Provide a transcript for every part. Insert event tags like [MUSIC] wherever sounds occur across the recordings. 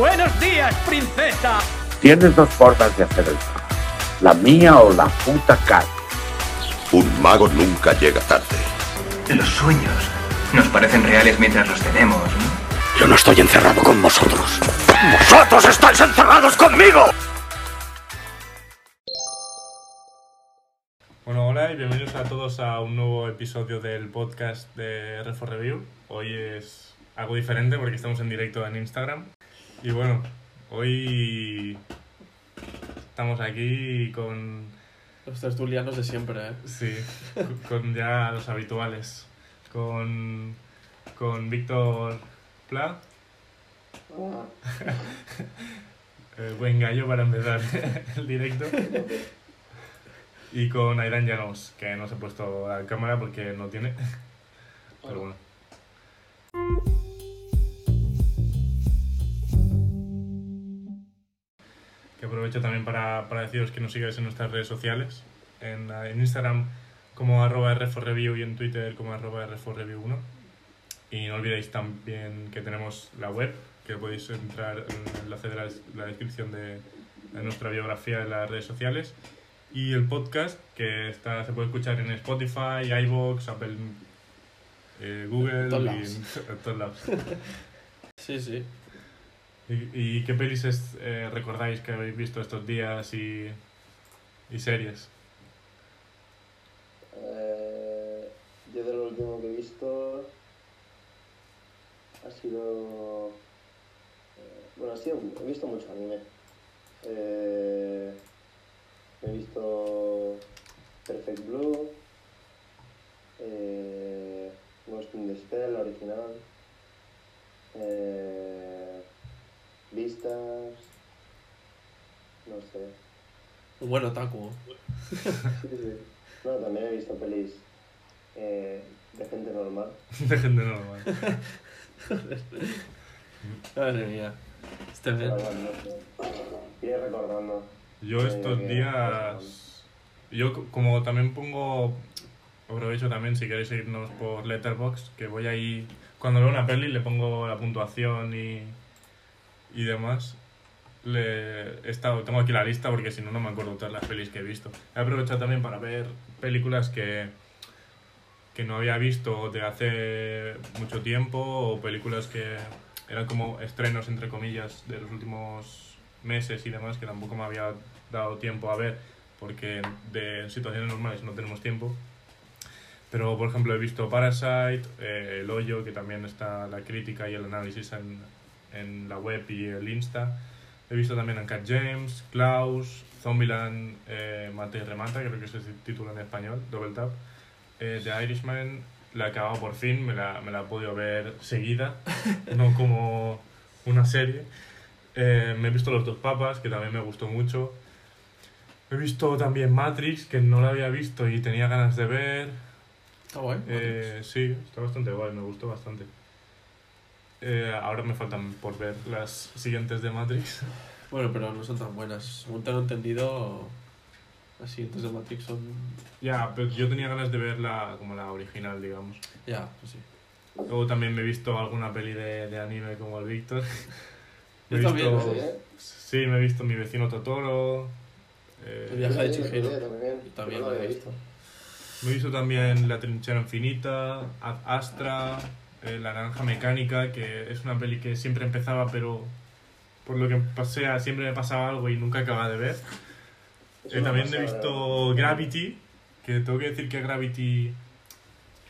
Buenos días, princesa. Tienes dos formas de hacer el. La mía o la puta calle. Un mago nunca llega tarde. Los sueños nos parecen reales mientras los tenemos, ¿no? Yo no estoy encerrado con vosotros. ¡Vosotros estáis encerrados conmigo! Bueno, hola y bienvenidos a todos a un nuevo episodio del podcast de Refo Review. Hoy es algo diferente porque estamos en directo en Instagram. Y bueno, hoy estamos aquí con, Los tertulianos de siempre, ¿eh? sí, con ya los habituales. Con, con Víctor Pla. Eh, buen gallo para empezar [LAUGHS] el directo. Y con Aidan Llanos, que no se ha puesto la cámara porque no tiene. Pero bueno. Aprovecho también para, para deciros que nos sigáis en nuestras redes sociales. En, en Instagram como arroba rforreview y en Twitter como arroba rforreview1. Y no olvidéis también que tenemos la web, que podéis entrar en el enlace de la, la descripción de, de nuestra biografía en las redes sociales. Y el podcast, que está, se puede escuchar en Spotify, iVoox, Apple, eh, Google todos y en todos lados. [LAUGHS] Sí, sí. ¿Y, y qué pelis eh, recordáis que habéis visto estos días y, y series? Eh, yo de lo último que he visto ha sido. eh, bueno, ha he visto mucho anime. Eh, he visto Perfect Blue, eh, Ghost in the Spell, original, eh, Vistas, no sé. Un buen otaku. Sí, sí. No, también he visto pelis eh, de gente normal. [LAUGHS] De gente normal. [LAUGHS] Madre mía. Este bueno, sé. Iré recordando. Yo estos Eh, días... Yo co- como también pongo... Aprovecho también si queréis seguirnos por Letterboxd, que voy ahí... Cuando veo una peli le pongo la puntuación y, y demás. Le he estado, tengo aquí la lista porque si no, no me acuerdo todas las pelis que he visto. He aprovechado también para ver películas que, que no había visto de hace mucho tiempo o películas que eran como estrenos, entre comillas, de los últimos meses y demás que tampoco me había dado tiempo a ver porque de situaciones normales no tenemos tiempo. Pero, por ejemplo, he visto Parasite, eh, El Hoyo, que también está la crítica y el análisis en, en la web y el Insta. He visto también Uncut James, Klaus, Zombieland, eh, Mata y Remata, creo que es el título en español, Double Tap. Eh, The Irishman, la he acabado por fin, me la, me la he podido ver seguida, [LAUGHS] no como una serie. Eh, me he visto Los Dos Papas, que también me gustó mucho. He visto también Matrix, que no la había visto y tenía ganas de ver. Está guay. Eh, sí, está bastante guay, me gustó bastante. Eh, ahora me faltan por ver las siguientes de Matrix. [LAUGHS] Bueno, pero no son tan buenas. Según tengo entendido, las siguientes de Matrix son. ya, pero yo tenía ganas de verla como la original, digamos. Ya, pues sí. Luego también me he visto alguna peli de, de anime como el Víctor. [LAUGHS] Me he Yo también, visto- ¿Sí, eh? Sí, me he visto Mi vecino Totoro. eh, El viaje de Chihiro. también. También No lo he había visto. Me he visto también La trinchera infinita, Ad Astra, eh, La naranja mecánica, que es una peli que siempre empezaba, pero por lo que pasea siempre me pasaba algo y nunca acababa de ver. Eh, también he visto Gravity, que tengo que decir que Gravity,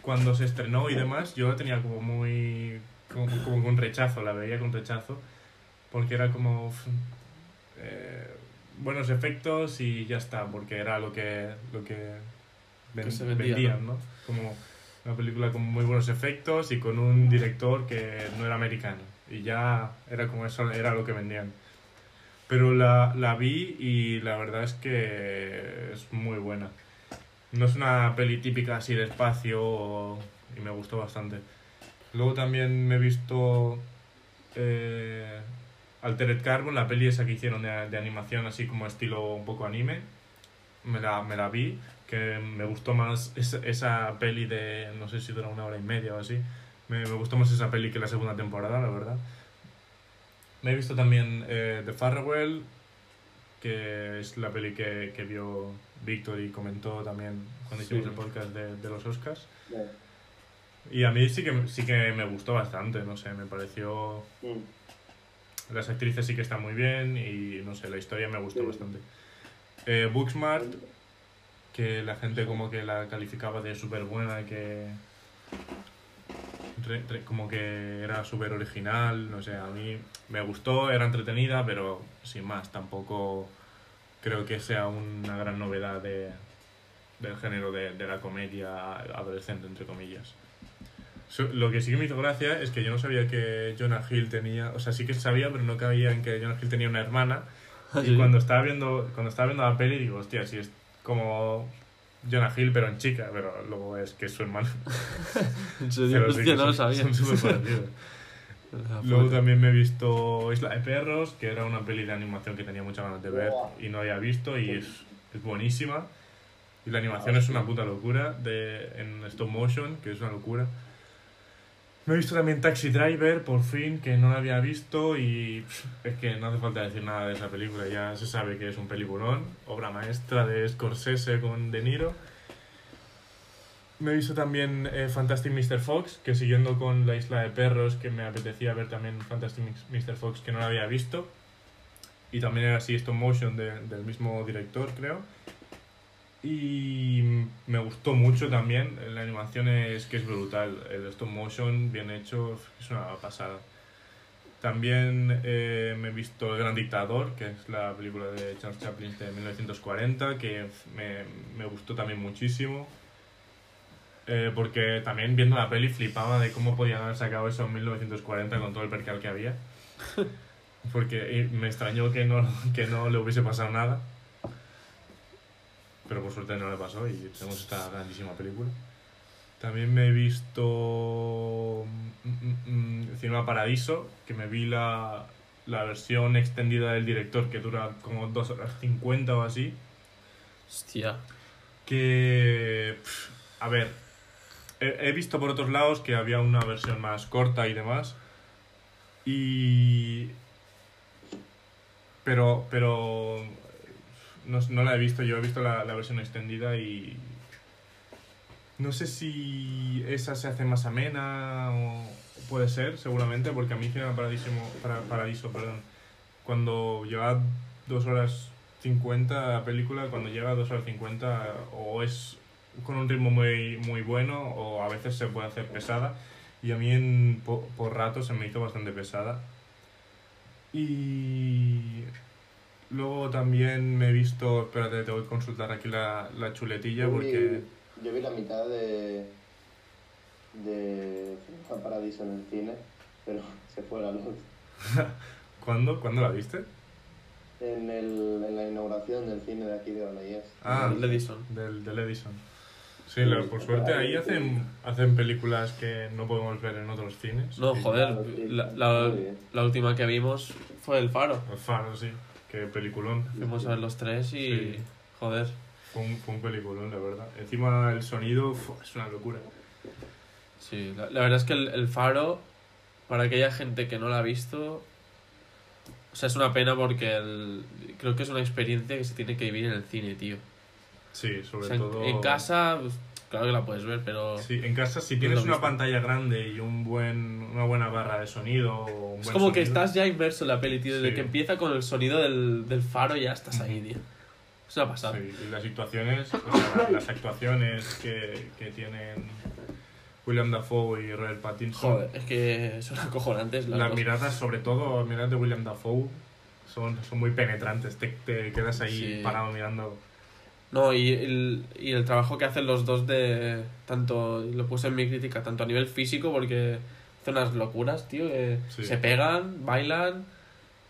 cuando se estrenó y demás, yo la tenía como muy. como, como con rechazo, la veía con rechazo, porque era como. eh, buenos efectos y ya está, porque era lo que, lo que, ven- Que se vendía, vendían, ¿no? Como una película con muy buenos efectos y con un director que no era americano. Y ya era como eso, era lo que vendían. Pero la, la vi y la verdad es que es muy buena. No es una peli típica así de espacio y me gustó bastante. Luego también me he visto eh, Altered Carbon, la peli esa que hicieron de, de animación así como estilo un poco anime. Me la, me la vi, que me gustó más esa, esa peli de, no sé si dura una hora y media o así. Me, me gustó más esa peli que la segunda temporada, la verdad. Me he visto también eh, The Farewell, que es la peli que, que vio Víctor y comentó también cuando hicimos Sí. el podcast de, de los Oscars. Y a mí sí que, sí que me gustó bastante, no sé, me pareció... Mm. Las actrices sí que están muy bien y no sé, la historia me gustó Sí. bastante. Eh, Booksmart, que la gente como que la calificaba de súper buena, que re- re- como que era súper original, no sé, a mí me gustó, era entretenida, pero sin más, tampoco creo que sea una gran novedad de, del género de, de la comedia adolescente, entre comillas. So- Lo que sí que me hizo gracia es que yo no sabía que Jonah Hill tenía, o sea, sí que sabía, pero no cabía en que Jonah Hill tenía una hermana. [LAUGHS] Y Sí. cuando estaba viendo cuando estaba viendo la peli digo, hostia, si es como Jonah Hill pero en chica, pero luego es que es su hermano. [LAUGHS] En serio, Pero sí hostia, que no lo son- sabía. Son súper parecidos. [LAUGHS] Ah, Luego también me he visto Isla de Perros, que era una peli de animación que tenía muchas ganas de ver y no había visto y es, es buenísima. Y la animación es una puta locura de, en stop motion, que es una locura. Me he visto también Taxi Driver, por fin, que no la había visto y es que no hace falta decir nada de esa película, ya se sabe que es un peliculón, obra maestra de Scorsese con De Niro. Me he visto también eh, Fantastic Mr. Fox, que siguiendo con La Isla de Perros, que me apetecía ver también Fantastic Mr. Fox, que no la había visto. Y también era así stop motion de- del mismo director, creo. Y me gustó mucho también. La animación es que es brutal. El stop motion bien hecho es una pasada. También eh, me he visto El Gran Dictador, que es la película de Charles Chaplin de 1940, que me, me gustó también muchísimo. Eh, porque también viendo la peli flipaba de cómo podían haber sacado eso en 1940 con todo el percal que había. [LAUGHS] Porque me extrañó que no, que no le hubiese pasado nada. Pero por suerte no le pasó y tenemos esta grandísima película. También me he visto mm, mm, mm, Cinema Paradiso, que me vi la, la versión extendida del director, que dura como 2 horas 50 o así. Hostia. Que, a ver, he, he visto por otros lados que había una versión más corta y demás. Y... Pero, pero no, no la he visto, yo he visto la, la versión extendida y... No sé si esa se hace más amena o puede ser, seguramente, porque a mí Paradiso, para, Paradiso perdón, cuando lleva dos horas 50 la película, cuando llega a dos horas 50 o es con un ritmo muy, muy bueno o a veces se puede hacer pesada y a mí en, po- por, rato se me hizo bastante pesada. Y luego también me he visto, espérate, te voy a consultar aquí la, la chuletilla Yo vi- porque... Yo vi la mitad de. de. Paradiso en el cine, pero [LAUGHS] se fue la luz. [LAUGHS] ¿Cuándo? ¿Cuándo la viste? En, el, en la inauguración del cine de aquí de Granollers. Ah, El Edison. Del, del Edison. Sí, la- por suerte ahí hacen, hacen películas que no podemos ver en otros cines. No, joder, la, la última que vimos fue El Faro. El Faro, sí. Qué peliculón. Fuimos a ver los tres y. Sí. Joder. Fue un, fue un peliculón, la verdad. Encima el sonido es una locura. Sí, la, la verdad es que el, el Faro, para aquella gente que no la ha visto. O sea, es una pena porque el- creo que es una experiencia que se tiene que vivir en el cine, tío. Sí, O sobre sea, todo... en casa, pues, claro que la puedes ver, pero. Sí, en casa si Es tienes una mismo. pantalla grande y un buen, una buena barra de sonido un Es buen como que sonido, estás ya inmerso en la peli, tío. Desde Sí. que empieza con el sonido del, del faro ya estás ahí, tío. Es una pasada. Sí, y las situaciones, o sea, las actuaciones que, que tienen William Dafoe y Robert Pattinson. Joder, es que son acojonantes las Las miradas, sobre todo las miradas de William Dafoe, son, son muy penetrantes. Te, te quedas ahí Sí. parado mirando. No, y el, y el trabajo que hacen los dos de. Tanto. Lo puse en mi crítica, tanto a nivel físico, porque hacen unas locuras, tío. que Sí. Se pegan, bailan.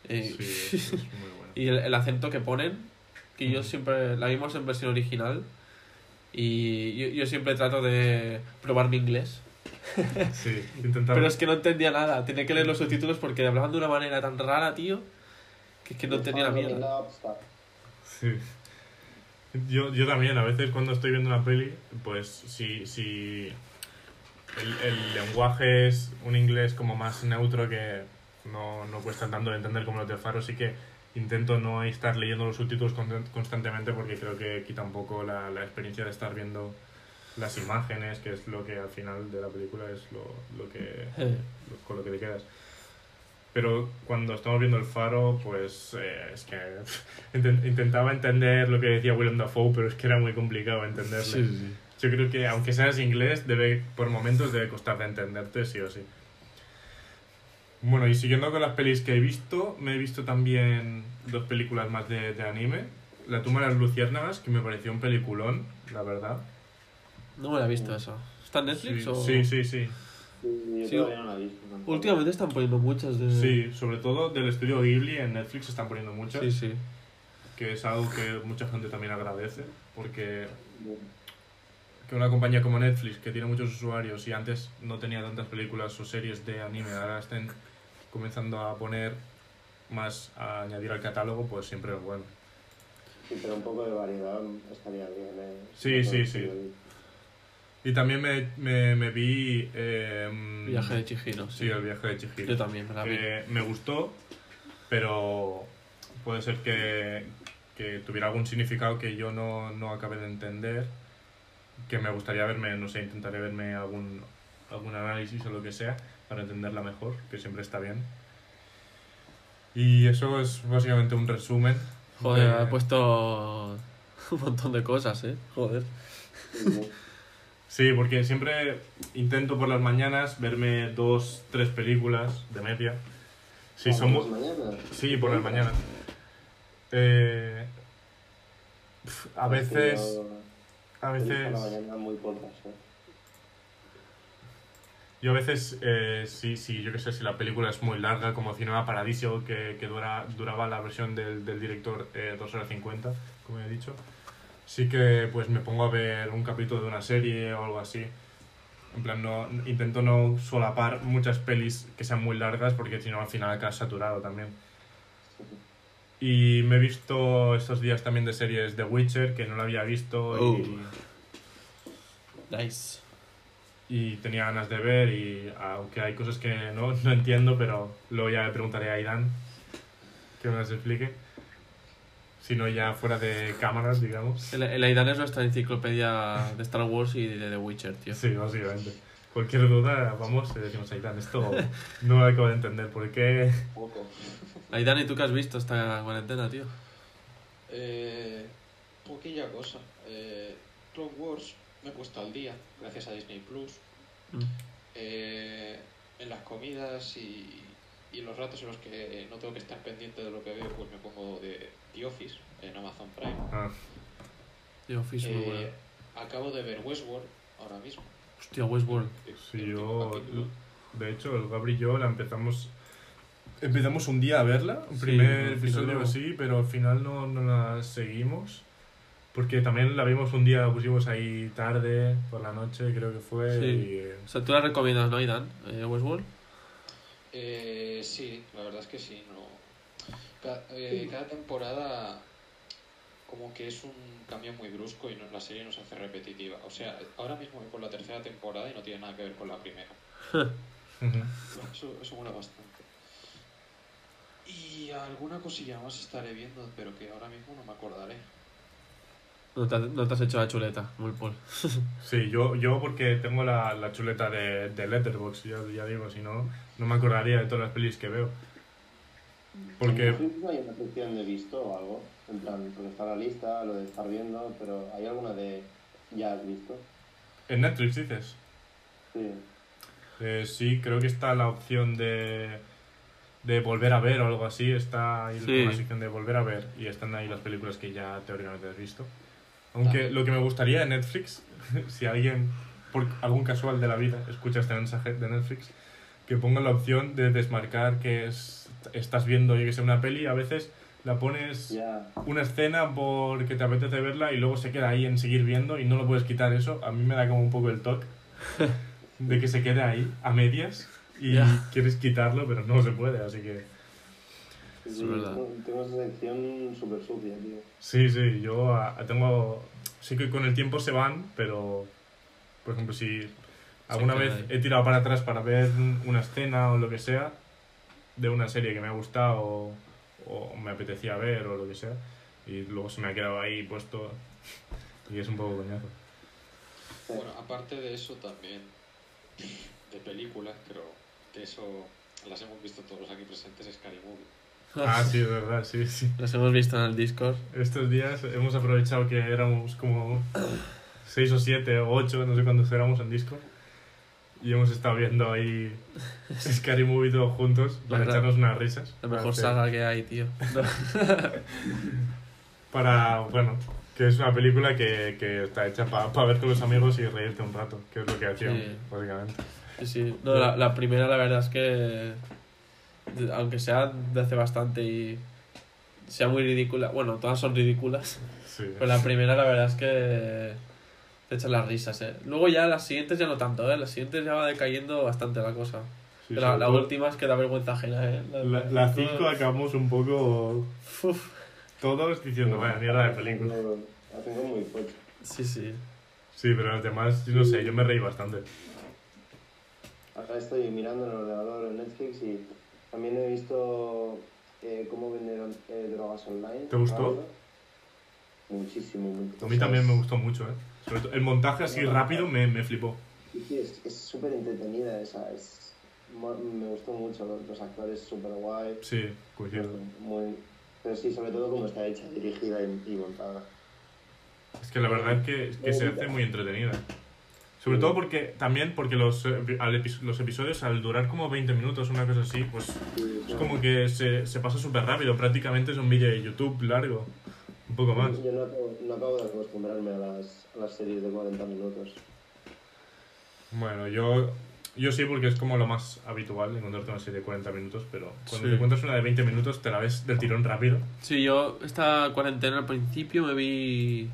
eh, Sí, es, muy [LAUGHS] bueno. y el, el acento que ponen, que yo siempre. La vimos en versión original. Y yo, yo siempre trato de probar mi inglés. [LAUGHS] Sí, intentar... Pero es que no entendía nada. Tenía que leer los subtítulos porque hablaban de una manera tan rara, tío. Que es que no entendía la mierda. Sí. Yo, yo también, a veces cuando estoy viendo una peli, pues si, si el, el lenguaje es un inglés como más neutro que no, no cuesta tanto de entender como los de Faro, sí que intento no estar leyendo los subtítulos con- constantemente porque creo que quita un poco la, la experiencia de estar viendo las imágenes, que es lo que al final de la película es lo, lo que Eh, lo- con lo que te quedas. Pero cuando estamos viendo el faro, pues eh, es que [LAUGHS] inten- intentaba entender lo que decía Willem Dafoe, pero es que era muy complicado entenderle. sí, sí. Yo creo que aunque seas inglés, debe, por momentos debe costar de entenderte, sí o sí. Bueno, y siguiendo con las pelis que he visto, me he visto también dos películas más de, de anime. La tumba de las luciérnagas, que me pareció un peliculón, la verdad. No me la he visto eso. ¿Está en Netflix Sí, o...? sí, sí, sí. Sí, yo Sí, todavía no la he visto. tampoco. Últimamente están poniendo muchas de... Sí, sobre todo del estudio Ghibli en Netflix están poniendo muchas. Sí, sí. que es algo que mucha gente también agradece, porque que una compañía como Netflix, que tiene muchos usuarios y antes no tenía tantas películas o series de anime, ahora estén comenzando a poner más, a añadir al catálogo, pues siempre es bueno. Sí, pero un poco de variedad estaría bien. ¿eh? Sí, No sí, sí. Y también me, me, me vi... eh, Viaje de Chihiro, sí. Sí, el viaje de Chihiro. Yo también me la vi. Eh, me gustó, pero puede ser que, que tuviera algún significado que yo no, no acabé de entender, que me gustaría verme, no sé, intentaré verme algún, algún análisis o lo que sea para entenderla mejor, que siempre está bien. Y eso es básicamente un resumen. Joder, de- ha puesto [LAUGHS] un montón de cosas, ¿eh? Joder. Sí, sí. Sí, porque siempre intento por las mañanas verme dos, tres películas de media. Si Ah, pues mañana. Sí, por las mañanas. Eh, a veces, a veces, muy pocas, ¿eh? yo a veces, eh, sí, sí, yo qué sé, si la película es muy larga, como Cinema Paradiso, que, que dura, duraba la versión del, del director eh, 2 horas 50, como he dicho, sí que pues me pongo a ver un capítulo de una serie o algo así. En plan, no, intento no solapar muchas pelis que sean muy largas porque si no al final acabas saturado también. Y me he visto estos días también de series The Witcher, que no la había visto Oh. y, Nice. y tenía ganas de ver y aunque hay cosas que no, no entiendo, pero luego ya le preguntaré a Aidan que me las explique. Si no ya fuera de cámaras, digamos. El, el Aidan es nuestra enciclopedia de Star Wars y de The Witcher, tío. Sí, básicamente. Cualquier duda, vamos, le decimos Aidan, esto no lo acabo de entender, ¿por qué? Poco. Aidan, ¿y tú qué has visto esta cuarentena, tío? Eh, poquilla cosa. Eh, Clone Wars me he puesto al día, gracias a Disney Plus. Mm. Eh, en las comidas y, y los ratos en los que no tengo que estar pendiente de lo que veo, pues me pongo de The Office en Amazon Prime. Ah, The Office, muy Eh, bueno. acabo de ver Westworld ahora mismo. Hostia, Westworld. sí, yo, de hecho, el Gabri y yo la empezamos... Empezamos un día a verla, un Sí, primer episodio así, pero al final no, no la seguimos. Porque también la vimos un día, la pusimos ahí tarde, por la noche, creo que fue. Sí. y, eh, O sea, tú la recomiendas, ¿no, Aidan? Eh, Westworld. Eh, sí, la verdad es que sí. No. Eh, cada temporada como que es un cambio muy brusco y no- la serie nos hace repetitiva. O sea, ahora mismo voy por la tercera temporada y no tiene nada que ver con la primera. [LAUGHS] Eso, eso mola bastante. Y alguna cosilla más estaré viendo, pero que ahora mismo no me acordaré. No te, has- no te has hecho la chuleta, muy Paul. [LAUGHS] Sí, yo, yo porque tengo la, la chuleta de, de Letterboxd, ya, ya digo, si no, no me acordaría de todas las pelis que veo. Porque En Netflix no hay una sección de visto o algo. En plan, porque está la lista, lo de estar viendo, pero ¿hay alguna de ya has visto? en Netflix dices, Sí. Eh, sí, creo que está la opción de, de volver a ver o algo así, está ahí Sí. una sección de volver a ver y están ahí las películas que ya teóricamente has visto. Aunque Ah. lo que me gustaría en Netflix, [LAUGHS] si alguien, por algún casual de la vida, escucha este mensaje de Netflix, que pongan la opción de desmarcar que es, estás viendo, yo que sé, una peli, a veces la pones una escena porque te apetece verla y luego se queda ahí en seguir viendo y no lo puedes quitar eso. A mí me da como un poco el toque [LAUGHS] de que se quede ahí a medias y quieres quitarlo, pero no se puede, así que Sí, Es verdad. tengo- esa sección súper sucia, tío. sí, sí, yo ah, tengo sí que con el tiempo se van, pero por ejemplo, si alguna vez he tirado para atrás para ver una escena o lo que sea, de una serie que me ha gustado o, o me apetecía ver o lo que sea. Y luego se me ha quedado ahí puesto y es un poco coñazo. Bueno, aparte de eso también, de películas, creo que eso las hemos visto todos los aquí presentes, es Scary Movie. Ah, sí, es verdad, sí, sí. Los hemos visto en el Discord. Estos días hemos aprovechado que éramos como 6 o 7 o 8, no sé cuántos éramos en Discord. Y hemos estado viendo ahí [LAUGHS] Scary Movie todos juntos para Verdad. echarnos unas risas. La mejor saga que hay, tío. [LAUGHS] Para, bueno, que es una película que, que está hecha para ver con los amigos y reírte un rato, que es lo que hacíamos, Sí. básicamente. Sí, sí. No, la, la primera, la verdad es que. Aunque sea de hace bastante y. sea muy ridícula. Bueno, todas son ridículas. Sí. Pero la primera, la verdad es que. Te echan las risas, eh. Luego ya las siguientes ya no tanto, eh. Las siguientes ya va decayendo bastante la cosa. Sí, Pero la, la última es que da vergüenza ajena, eh. La, la 5 acabamos un poco Uf. todos diciendo, vaya mierda de película. La tengo muy fuerte. Sí, sí. Sí, pero los demás, no sé, yo me reí bastante. Ahora estoy mirando en el ordenador en Netflix y también he visto eh, cómo vender eh, drogas online. ¿Te gustó? Muchísimo, mucho. A mí también me gustó mucho, ¿eh? El montaje así rápido me, me flipó. Sí, sí, es es súper entretenida esa. Es, me gustó mucho, los, los actores súper guay. Sí, coincido. Muy, pero sí, sobre todo cómo está hecha, dirigida y, y montada. Es que la verdad es que, que se hace muy entretenida. Sobre todo porque, también porque los, eh, al los episodios al durar como 20 minutos, una cosa así, pues Sí, es como que se, se pasa súper rápido. Prácticamente es un vídeo de YouTube largo. Un poco más. Yo no acabo, no acabo de acostumbrarme a las, a las series de 40 minutos. Bueno, yo, yo sí porque es como lo más habitual encontrarte una serie de 40 minutos, pero cuando Sí. te encuentras una de 20 minutos te la ves del tirón rápido. Sí, yo esta cuarentena al principio me vi...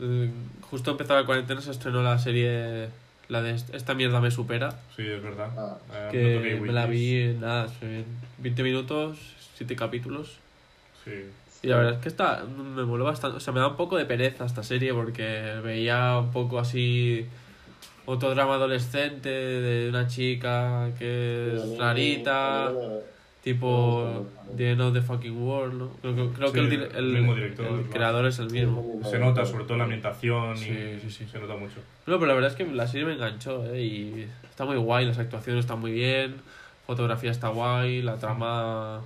eh, Justo empezaba la cuarentena se estrenó la serie... La de est- Esta mierda me supera. Sí, es verdad. Ah. Eh, Que me la vi en nada, en 20 minutos, 7 capítulos. Sí. Y la verdad es que está, me moló bastante. O sea, me da un poco de pereza esta serie porque veía un poco así otro drama adolescente de una chica que es rarita, tipo The End of the Fucking World, ¿no? Creo, que- creo que Sí, el, el el- mismo director, el creador es el mismo. Se nota sobre todo la ambientación y Sí, sí, sí. se nota mucho. No, pero la verdad es que la serie me enganchó, ¿eh? Y está muy guay, las actuaciones están muy bien, fotografía está guay, la trama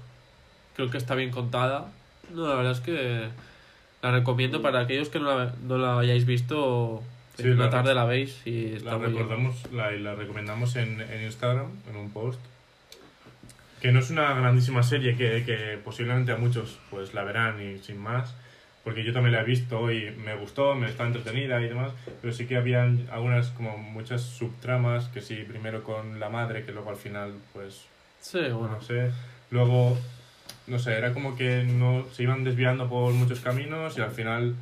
creo que está bien contada. No, la verdad es que la recomiendo para aquellos que no la, no la hayáis visto. Sí, en una la- tarde la veis y está La muy bien. recordamos, la, y la recomendamos en, en Instagram, en un post. Que no es una grandísima serie que, que posiblemente a muchos pues la verán y sin más. Porque yo también la he visto y me gustó, me está entretenida y demás. Pero sí que habían algunas como muchas subtramas que sí, primero con la madre, que luego al final pues Sí, bueno. no sé. Luego, no sé, era como que no se iban desviando por muchos caminos y al final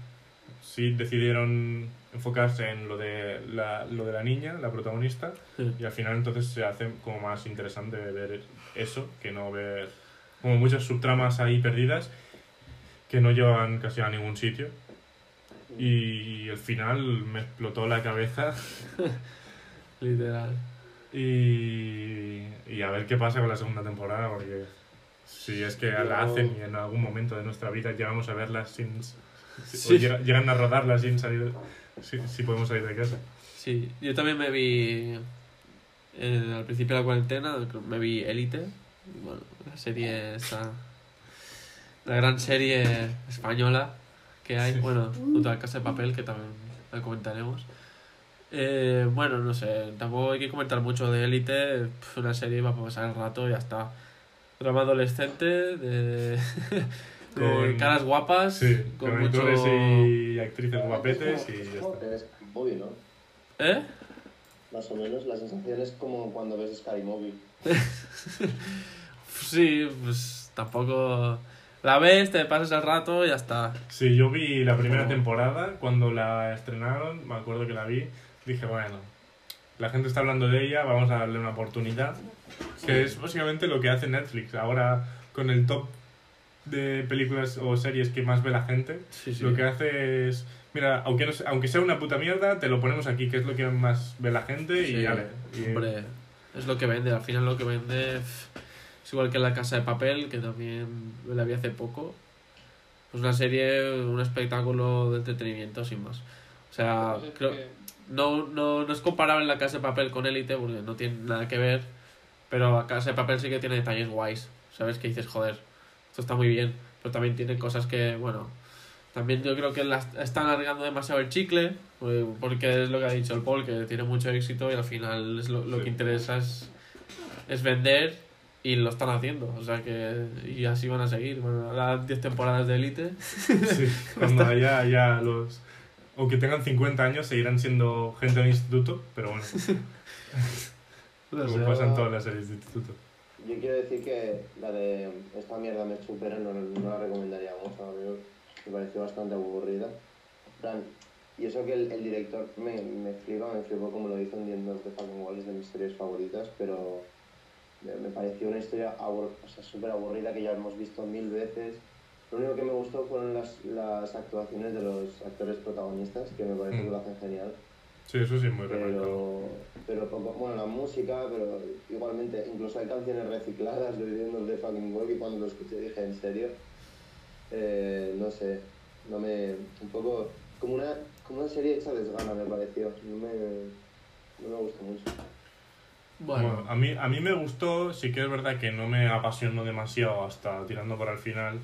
sí decidieron enfocarse en lo de la, lo de la niña, la protagonista, Sí. y al final entonces se hace como más interesante ver eso que no ver como muchas subtramas ahí perdidas que no llevan casi a ningún sitio. Y el final me explotó la cabeza [LAUGHS] Literal. Y, y a ver qué pasa con la segunda temporada, porque si es que la hacen y en algún momento de nuestra vida llegamos a verla sin... Sí. llegan a rodarla sin salir... Si, si podemos salir de casa. Sí, yo también me vi al principio de la cuarentena, me vi Élite. y Bueno, la serie esta. La gran serie española que hay. Sí. Bueno, junto a Casa de Papel, que también la comentaremos. Eh, bueno, no sé, tampoco hay que comentar mucho de Élite. pf, Una serie va a pasar el rato y ya está. Drama adolescente, de, [LAUGHS] de Con- caras guapas, Sí, con con mucho... actores y actrices guapetes y ya está. Es Movie, ¿no? ¿Eh? Más o menos, la sensación es como cuando ves Sky Movie. [LAUGHS] Sí, pues tampoco. La ves, te pasas el rato y ya está. Sí, yo vi la primera temporada cuando la estrenaron, me acuerdo que la vi, dije, bueno, la gente está hablando de ella, vamos a darle una oportunidad, que es básicamente lo que hace Netflix ahora con el top de películas o series que más ve la gente, Sí, sí. lo que hace es, mira, aunque, no sea, aunque sea una puta mierda, te lo ponemos aquí, que es lo que más ve la gente y ya le. y- Hombre, es lo que vende. Al final lo que vende. Es igual que La Casa de Papel, que también la vi hace poco. Pues una serie, un espectáculo de entretenimiento sin más. O sea, Lo que pasa es creo, que- no, no, no es comparable La Casa de Papel con Élite porque no tiene nada que ver. Pero La Casa de Papel sí que tiene detalles guays. ¿Sabes? Que dices, joder, esto está muy bien. Pero también tiene cosas que, bueno. También yo creo que las están alargando demasiado el chicle. pues, Porque es lo que ha dicho el Paul, que tiene mucho éxito y al final es lo, lo Sí. que interesa es, es vender y lo están haciendo. O sea que. Y así van a seguir. Bueno, ahora 10 temporadas de Élite. Sí, [LAUGHS] cuando haya ya los... Aunque tengan 50 años, seguirán siendo gente del instituto, pero bueno, No [LAUGHS] como sé. pasa en todas las series de instituto. Yo quiero decir que la de esta mierda me supera, no, no la recomendaría mucho, a mí me pareció bastante aburrida. Plan, y eso que el, el director me, me flipa, me flipó como lo hizo en The End of the Fucking Wall, es de mis series favoritas, pero me, pareció una historia abur- o sea, súper aburrida que ya hemos visto mil veces. Lo único que me gustó fueron las, las actuaciones de los actores protagonistas, que me parece Mm. que lo hacen genial. Sí, eso sí, muy remarcado. Pero, pero poco, bueno, la música, pero igualmente, incluso hay canciones recicladas de End de Fucking World y cuando lo escuché dije, ¿en serio? Eh, no sé, no me, un poco, como una, como una serie hecha desgana me pareció, no me, no me gustó mucho. Bueno, Bueno, a mí, a mí me gustó, sí que es verdad que no me apasionó demasiado hasta tirando por el final,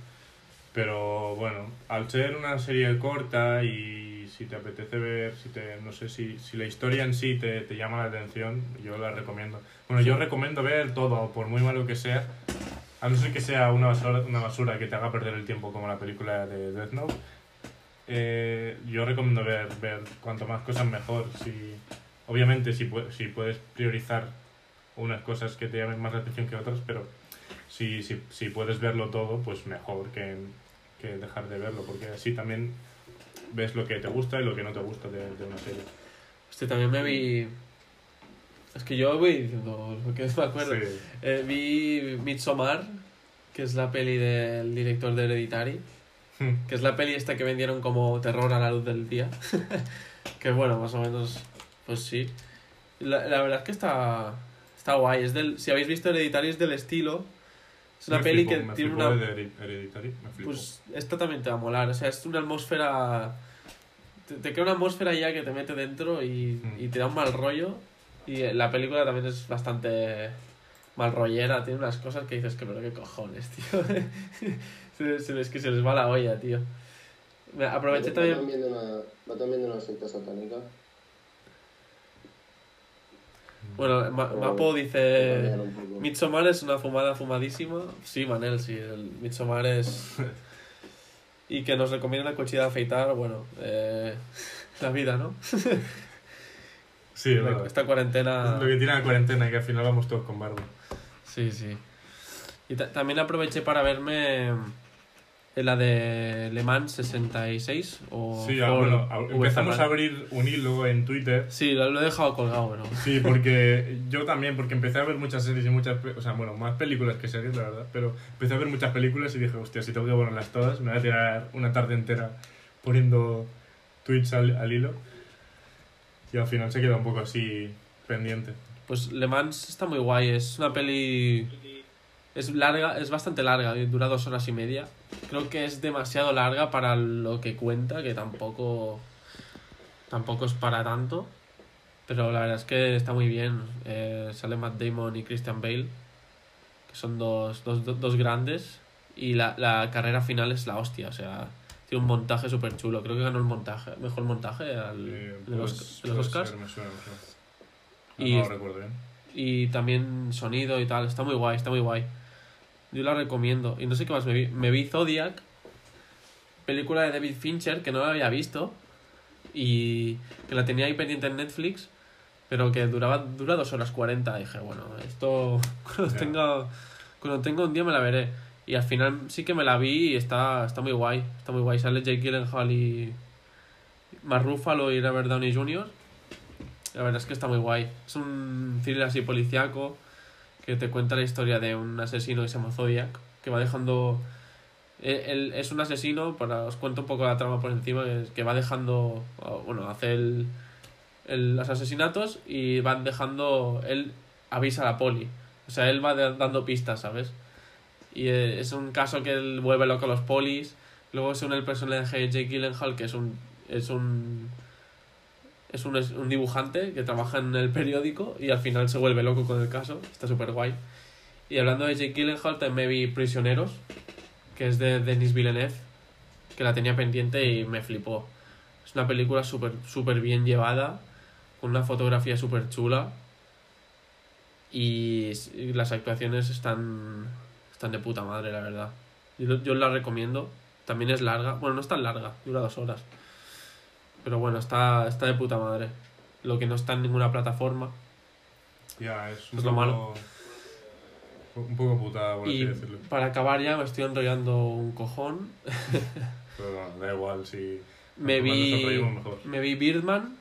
pero bueno, al ser una serie corta y si te apetece ver, si te, no sé, si, si la historia en sí te, te llama la atención, yo la recomiendo. Bueno, yo recomiendo ver todo, por muy malo que sea, a no ser que sea una basura, una basura que te haga perder el tiempo como la película de Death Note. eh, yo recomiendo ver, ver cuanto más cosas mejor. Si, obviamente, si, si puedes priorizar unas cosas que te llamen más la atención que otras, pero si, si, si puedes verlo todo, pues mejor que, que dejar de verlo, porque así también ves lo que te gusta y lo que no te gusta de, de una serie. Hostia, también me vi. Es que yo voy diciendo lo que me acuerdo. Sí. Eh, vi Midsommar, que es la peli del director de Hereditary. Que es la peli esta que vendieron como terror a la luz del día. [LAUGHS] que bueno, más o menos, pues sí. La, la verdad es que está, está guay. Es del, si habéis visto Hereditary es del estilo. Es una Me peli flipó, que me tiene una... de Hered- Hereditary, me flipó. Pues esta también te va a molar. O sea, es una atmósfera. Te, te crea una atmósfera ya que te mete dentro y, Mm. y te da un mal rollo. Y la película también es bastante mal rollera. Tiene unas cosas que dices que, pero qué cojones, tío. [LAUGHS] se, se, es que se les va la olla, tío. Aproveché Va también. también de una, va también de una secta satánica. Bueno, Ma- Mapo dice. Midsommar es una fumada fumadísima. Sí, Manel, sí. El es. [LAUGHS] Y que nos recomienda la cuchilla de afeitar, bueno, eh, [LAUGHS] la vida, ¿no? [LAUGHS] sí, verdad. Esta cuarentena. Lo que tiene la cuarentena, que al final vamos todos con barba. Sí, sí. Y ta- también aproveché para verme en la de Le Mans 66 o Sí, Ford bueno, empezamos a abrir un hilo en Twitter. Sí, lo, he dejado colgado, pero... Sí, porque yo también, porque empecé a ver muchas series y muchas, o sea, bueno, más películas que series, la verdad, pero empecé a ver muchas películas y dije, hostia, si tengo que ponerlas todas, me voy a tirar una tarde entera poniendo tweets al, al hilo. Y al final se queda un poco así pendiente. Pues Le Mans está muy guay, es una peli... Es larga, es bastante larga, dura dos horas y media. Creo que es demasiado larga para lo que cuenta, que tampoco... Tampoco es para tanto. Pero la verdad es que está muy bien. Eh, sale Matt Damon y Christian Bale, que son dos, dos, dos, grandes. Y la, la carrera final es la hostia, o sea, tiene un montaje súper chulo. Creo que ganó el montaje, mejor montaje al, Eh, de los, pues, de los Oscars. ser, me suena, me suena. Y- No lo recuerdo bien. Y también sonido y tal. Está muy guay, está muy guay. Yo la recomiendo. Y no sé qué más me vi. Me vi Zodiac, película de David Fincher, que no la había visto. Y que la tenía ahí pendiente en Netflix. Pero que duraba, dura dos horas 40. dije, bueno, esto [LAUGHS] cuando, Ya. tenga, cuando tenga un día me la veré. Y al final sí que me la vi y está, está muy guay. Está muy guay. Sale Jake Gyllenhaal y Mark Ruffalo y Robert Downey Jr. La verdad es que está muy guay. Es un thriller así policiaco que te cuenta la historia de un asesino que se llama Zodiac, que va dejando... Él, él es un asesino, para os cuento un poco la trama por encima, que, va dejando... Bueno, hace el, el- los asesinatos y van dejando... Él avisa a la poli. O sea, él va dando pistas, ¿sabes? Y eh, es un caso que él vuelve loco a los polis. Luego se une el personaje de Jake Gyllenhaal, que es un. Es un. Es un, es un dibujante que trabaja en el periódico y al final se vuelve loco con el caso. Está súper guay. Y hablando de Jake Gyllenhaal, también me vi Prisioneros, que es de Denis Villeneuve, que la tenía pendiente y me flipó. Es una película súper súper bien llevada, con una fotografía súper chula. Y las actuaciones están, están de puta madre, la verdad. Yo, yo la recomiendo. También es larga. Bueno, no es tan larga, dura dos horas. Pero bueno, está, está de puta madre. Lo que no está en ninguna plataforma. Ya, es un Es lo poco... malo. Un poco putada, por así Y decirlo. para acabar ya, me estoy enrollando un cojón. [LAUGHS] Pero bueno, da igual si... Me vi, mejor. me vi Birdman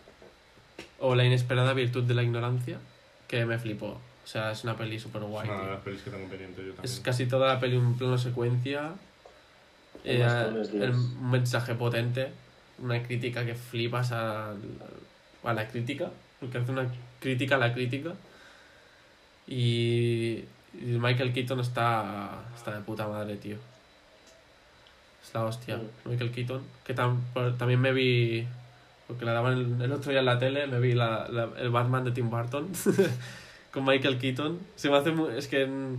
o La inesperada virtud de la ignorancia, que me flipó. O sea, es una peli súper Es guay. una de las pelis que tengo pendiente yo también. Es casi toda la peli un plano secuencia. En Eh, el un mensaje potente, una crítica que flipas a, a la crítica, porque hace una crítica a la crítica. Y, y Michael Keaton está, está de puta madre, tío. Es la hostia, Michael Keaton. Que tam- también me vi, porque la daban el, el otro día en la tele, me vi la, la- el Batman de Tim Burton [LAUGHS] con Michael Keaton. Se me hace muy, es que mm,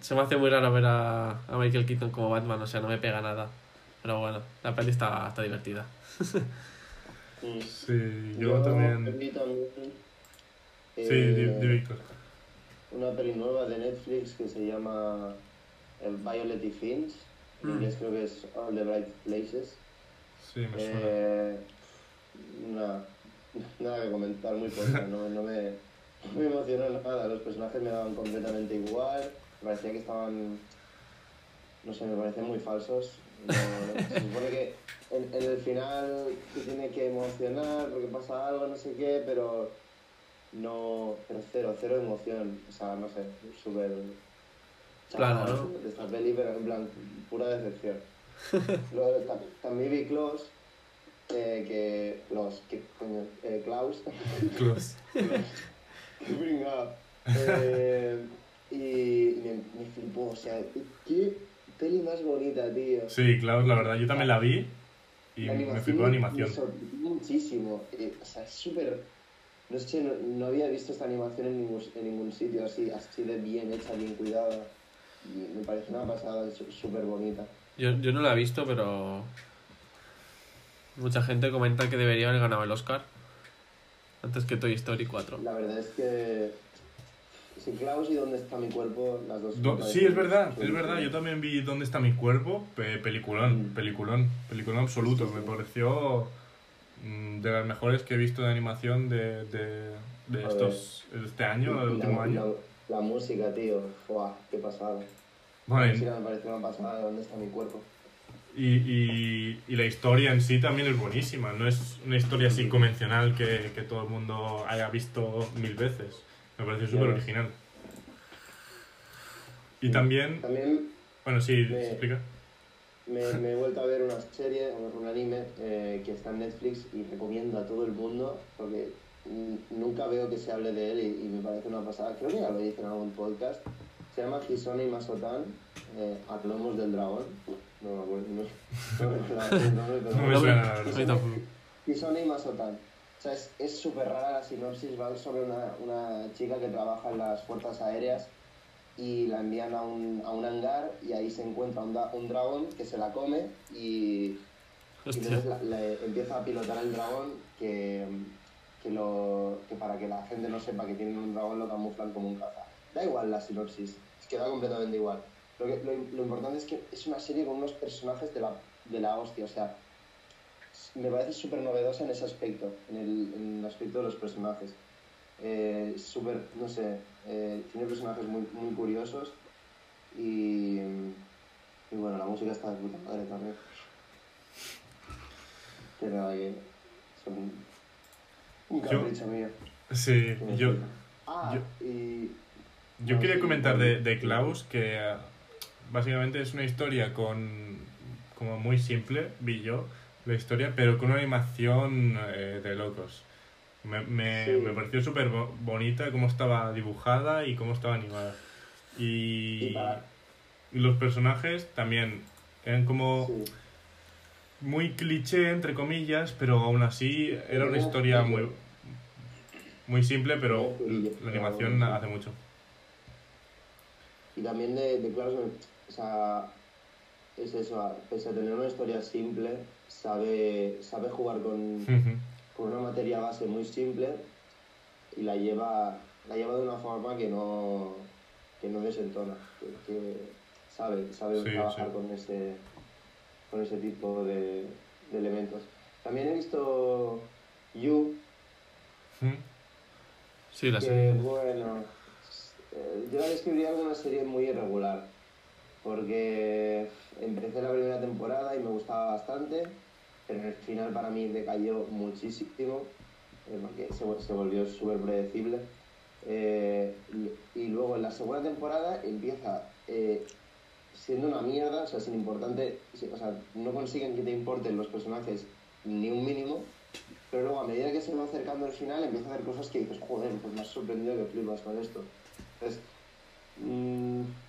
se me hace muy raro ver a, a Michael Keaton como Batman, o sea, no me pega nada. Pero bueno, la peli está, está divertida. Sí, yo, también... Sí, eh, di, di Víctor. una peli nueva de Netflix que se llama el Violet y Finch. En Mm. inglés creo que es All the Bright Places. Sí, me suena. Eh, nada, [LAUGHS] nada que comentar, muy poca, no, no me, no me emocionó nada, los personajes me daban completamente igual, me parecía que estaban, no sé, me parecían muy falsos. No- se supone que en, en el final te tiene que emocionar porque pasa algo, no sé qué, pero no, pero cero, cero emoción, o sea, no sé, súper... Plano, ¿no? De esta peli, pero en plan, pura decepción. [LAUGHS] Luego, ta- también vi Klaus, eh, que. Klaus, ¿qué coño? Eh, Klaus. Close. [LAUGHS] qué. Eh, y me, me flipó, o sea, qué peli más bonita, tío. Sí, Klaus, la verdad, yo también la vi y La me flipó la animación. Me sorprendió muchísimo. Eh, o sea, es súper. No sé, no, no había visto esta animación en ningún, en ningún sitio así, así de bien hecha, bien cuidada. Y me parece una pasada, es súper bonita. Yo, yo no la he visto, pero. Mucha gente comenta que debería haber ganado el Oscar. Antes que Toy Story 4. La verdad es que. Y dónde está mi cuerpo, las dos. Do- me sí, es verdad, es verdad. Yo también vi ¿Dónde está mi cuerpo? Pe- peliculón, Mm. peliculón, peliculón absoluto. Sí, sí, Me pareció mm, de las mejores que he visto de animación de, de, de estos, de este año, la- último y año. La, la música, tío. ¡Fua! ¡Qué pasada! La Bueno, música me pareció una pasada de dónde está mi cuerpo. y, y, y la historia en sí también es buenísima. No es una historia así convencional que, que todo el mundo haya visto mil veces. Me pareció súper original. Y también, También bueno, sí, Me- ¿se explica? me, me he vuelto a ver una serie, un anime eh, que está en Netflix y recomiendo a todo el mundo porque nunca veo que se hable de él y, y me parece una pasada. Creo que ya lo hice en algún podcast. Se llama Hisone y Masotan, eh, Atlomos del Dragón. No me acuerdo, no, [LAUGHS] no me No No, suena. Hisone y Masotan. Sea, es- súper rara la sinopsis, va sobre una, una chica que trabaja en las fuerzas aéreas y la envían a un, a un hangar y ahí se encuentra un, da- un dragón que se la come y, entonces la- le empieza a pilotar el dragón que, que, lo, que para que la gente no sepa que tienen un dragón lo camuflan como un caza. Da igual la sinopsis, es que da completamente igual. Lo, que, lo, lo importante es que es una serie con unos personajes de la, de la hostia, o sea, me parece súper novedosa en ese aspecto, en el, en el aspecto de los personajes. Eh, súper, no sé, eh, tiene personajes muy, muy curiosos y, y bueno, la música está de puta madre también. Nada, que son un Yo- capricho mío. Sí, yo. Ah, y... Yo No, quería sí, comentar de, de Klaus que eh, básicamente es una historia con como muy simple, vi yo la historia, pero con una animación eh, de locos. Me, me, Sí. me pareció súper bo- bonita cómo estaba dibujada y cómo estaba animada. Y, Y los personajes también eran como Sí. muy cliché, entre comillas, pero aún así era una historia muy, muy simple, pero la animación hace mucho. Y también de, de claro, o sea, es eso, pese a tener una historia simple, sabe, sabe jugar con, con una materia base muy simple y la lleva, la lleva de una forma que no, que no desentona, que, que sabe, sabe Sí, trabajar sí. con ese con ese tipo de, de elementos. También he visto You. Sí, la que serie. bueno, eh, yo la describiría como una serie muy irregular, porque empecé la primera temporada y me gustaba bastante, pero en el final para mí decayó muchísimo, eh, porque se, vol- se volvió súper predecible. Eh, y, luego en la segunda temporada empieza eh, siendo una mierda, o sea, sin importante, o sea, no consiguen que te importen los personajes ni un mínimo, pero luego a medida que se va acercando al final empieza a hacer cosas que dices, joder, pues me has sorprendido que flipas con esto. Entonces, mm,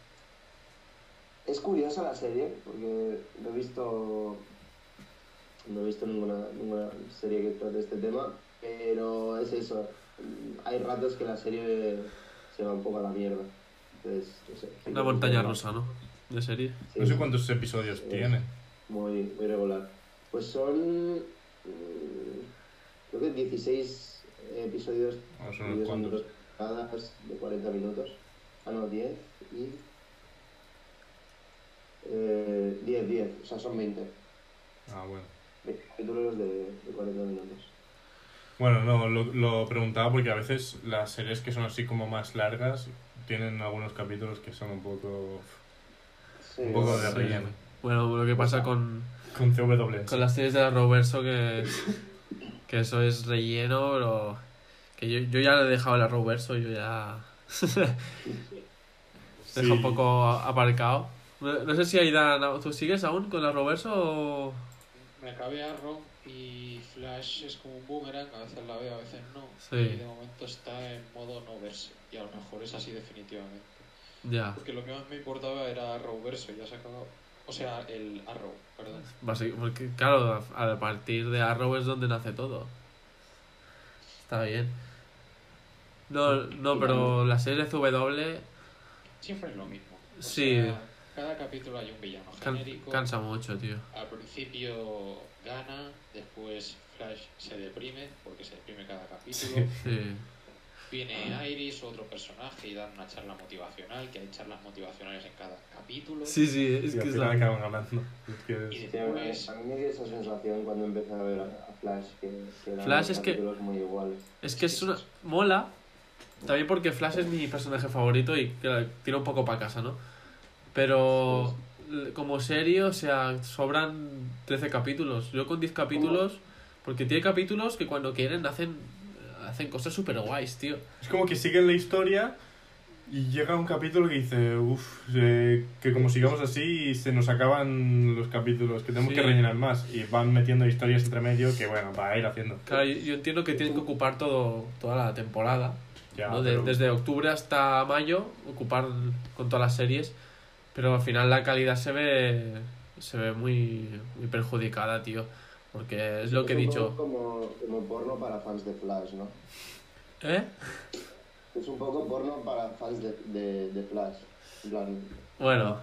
es curiosa la serie, porque no he visto, no he visto ninguna, ninguna serie que trate este tema, pero es eso, hay ratos que la serie se va un poco a la mierda. Entonces, no sé, Una montaña rusa, ¿no? De serie. Sí, No sé cuántos episodios Sí. tiene. muy, muy regular. Pues son, mm, creo que 16 episodios, Ah, son de 40 minutos. Ah, no, 10 y... Eh, 10, 10, o sea, son 20. Ah, bueno. 20 capítulos de, de 40 minutos. Bueno, no, lo, lo preguntaba porque a veces las series que son así como más largas tienen algunos capítulos que son un poco Sí, un poco de Sí. relleno. Bueno, lo que pasa con, Con CW. con las series de la Roverso que, [LAUGHS] que eso es relleno, pero que yo, yo ya le he dejado la Roverso, yo ya [LAUGHS] Sí. dejo un poco aparcado. No, no sé si Aidan, ¿tú sigues aún con la Roverso o...? Me acabé Arrow y Flash es como un boomerang, a veces la veo, a veces no. Sí. Y de momento está en modo no verse. Y a lo mejor es así definitivamente. Ya, Porque lo que más me importaba era Arrow verso y ya se acabado. O sea, el Arrow, perdón. porque claro, a a partir de Arrow es donde nace todo. Está bien. No, no, pero la serie CW Siempre es lo mismo. O Sí. sea, cada capítulo hay un villano can- genérico. cansa mucho, tío. Al principio gana, después Flash se deprime, porque se deprime cada capítulo. Sí. Viene Iris, otro personaje, y dan una charla motivacional, que hay charlas motivacionales en cada capítulo. Sí, sí, es Y que es final la... acaban hablando. Es que Y es- Sí, a, mí, después, a mí me dio esa sensación cuando empecé a ver a, Flash, que, que eran Flash es que- muy iguales. Es que es una... Mola. También porque Flash es mi personaje favorito y claro, tira un poco para casa, ¿no? Pero como serie, o sea, sobran 13 capítulos. Yo con 10 capítulos... Porque tiene capítulos que cuando quieren hacen, hacen cosas súper guays, tío. Es como que siguen la historia y llega un capítulo que dice, uff, que como sigamos así se nos acaban los capítulos, que tenemos Sí. que rellenar más. Y van metiendo historias entre medio que, bueno, para ir haciendo. Claro, yo, yo entiendo que tienen que ocupar todo, toda la temporada. Ya, ¿no? De- pero- Desde octubre hasta mayo, ocupar con todas las series. Pero al final la calidad se ve, se ve muy, muy perjudicada, tío. Porque es lo que he un dicho. poco Como, como porno para fans de Flash, ¿no? ¿Eh? Es un poco porno para fans de, de, de Flash. En plan, Bueno,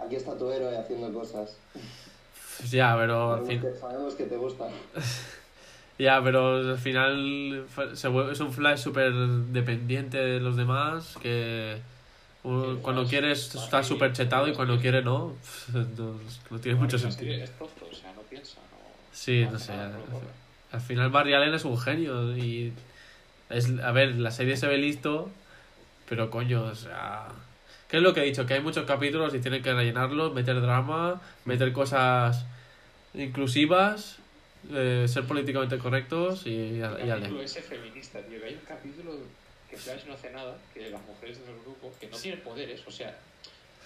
aquí está tu héroe haciendo cosas. pues ya, pero al fin, sabemos que te gusta. [LAUGHS] ya, pero al final se vuelve- es un Flash súper dependiente de los demás. Que cuando quieres está súper chetado y cuando quiere no. [LAUGHS] No, tiene mucho sentido. Es tonto, o sea, no piensa. Sí, no sé. Al final Barry Allen es un genio y es a ver, la serie se ve listo, pero coño, o sea, ¿qué es lo que he dicho? Que hay muchos capítulos y tienen que rellenarlos, meter drama, meter cosas inclusivas, eh, ser políticamente correctos y, y El ale. capítulo ese feminista, tío, que hay un capítulo que Flash no hace nada, que las mujeres del grupo, que no tienen poderes, o sea,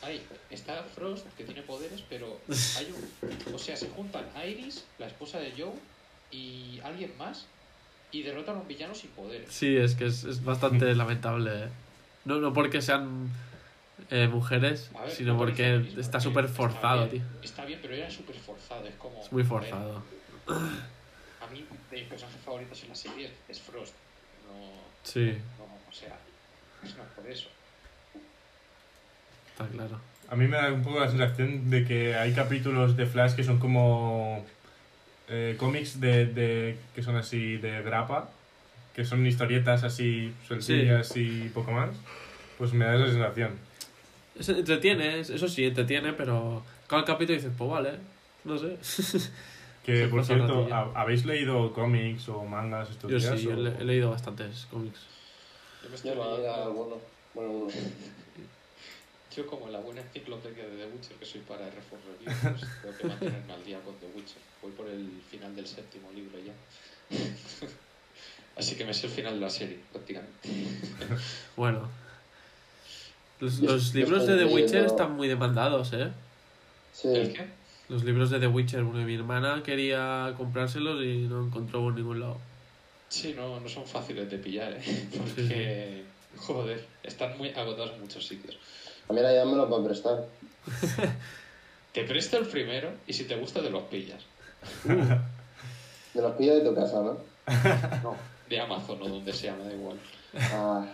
hay, está Frost, que tiene poderes, pero hay un, o sea, se juntan Iris, la esposa de Joe, y alguien más, y derrotan a un villano sin poderes. Sí, es que es, es bastante [LAUGHS] lamentable. ¿eh? No, no porque sean eh, mujeres, A ver, sino no porque mismo, está que súper forzado, tío. bien, Está bien, pero era súper forzado. Es como. Es muy forzado. A mí, de mis personajes favoritos en la serie es Frost. No, Sí, no, o sea, es más por eso. está claro. A mí me da un poco la sensación de que hay capítulos de Flash que son como eh, cómics de, de- que son así de grapa, que son historietas así sueltillas y poco más. Pues me da esa sensación. Es- entretiene, es- eso sí, entretiene, pero cada capítulo dices, pues vale, no sé. [LAUGHS] Que por el cierto, ratillo. ¿ha- ¿habéis leído cómics o mangas estos Yo días? sí, o- he, le- he leído bastantes cómics. Yo me estoy Yo leyendo- alguno. Bueno, uno. Yo como la buena enciclopedia de The Witcher que soy para R4 Review, pues tengo que mantenerme al día con The Witcher. Voy por el final del séptimo libro ya. Así que me sé el final de la serie, prácticamente. [LAUGHS] Bueno. Los, Yo- los yo libros de The Witcher están muy demandados, ¿eh? ¿El Sí, qué? Los libros de The Witcher, porque mi hermana quería comprárselos y no encontró por ningún lado. Sí, no, no son fáciles de pillar, ¿eh? Porque, joder, están muy agotados en muchos sitios. a mí la idea me lo pueden prestar. [LAUGHS] Te presto el primero y si te gusta te los pillas. [LAUGHS] Me los pillo de tu casa, ¿no? [LAUGHS] No, de Amazon o donde sea, me da igual. Ah,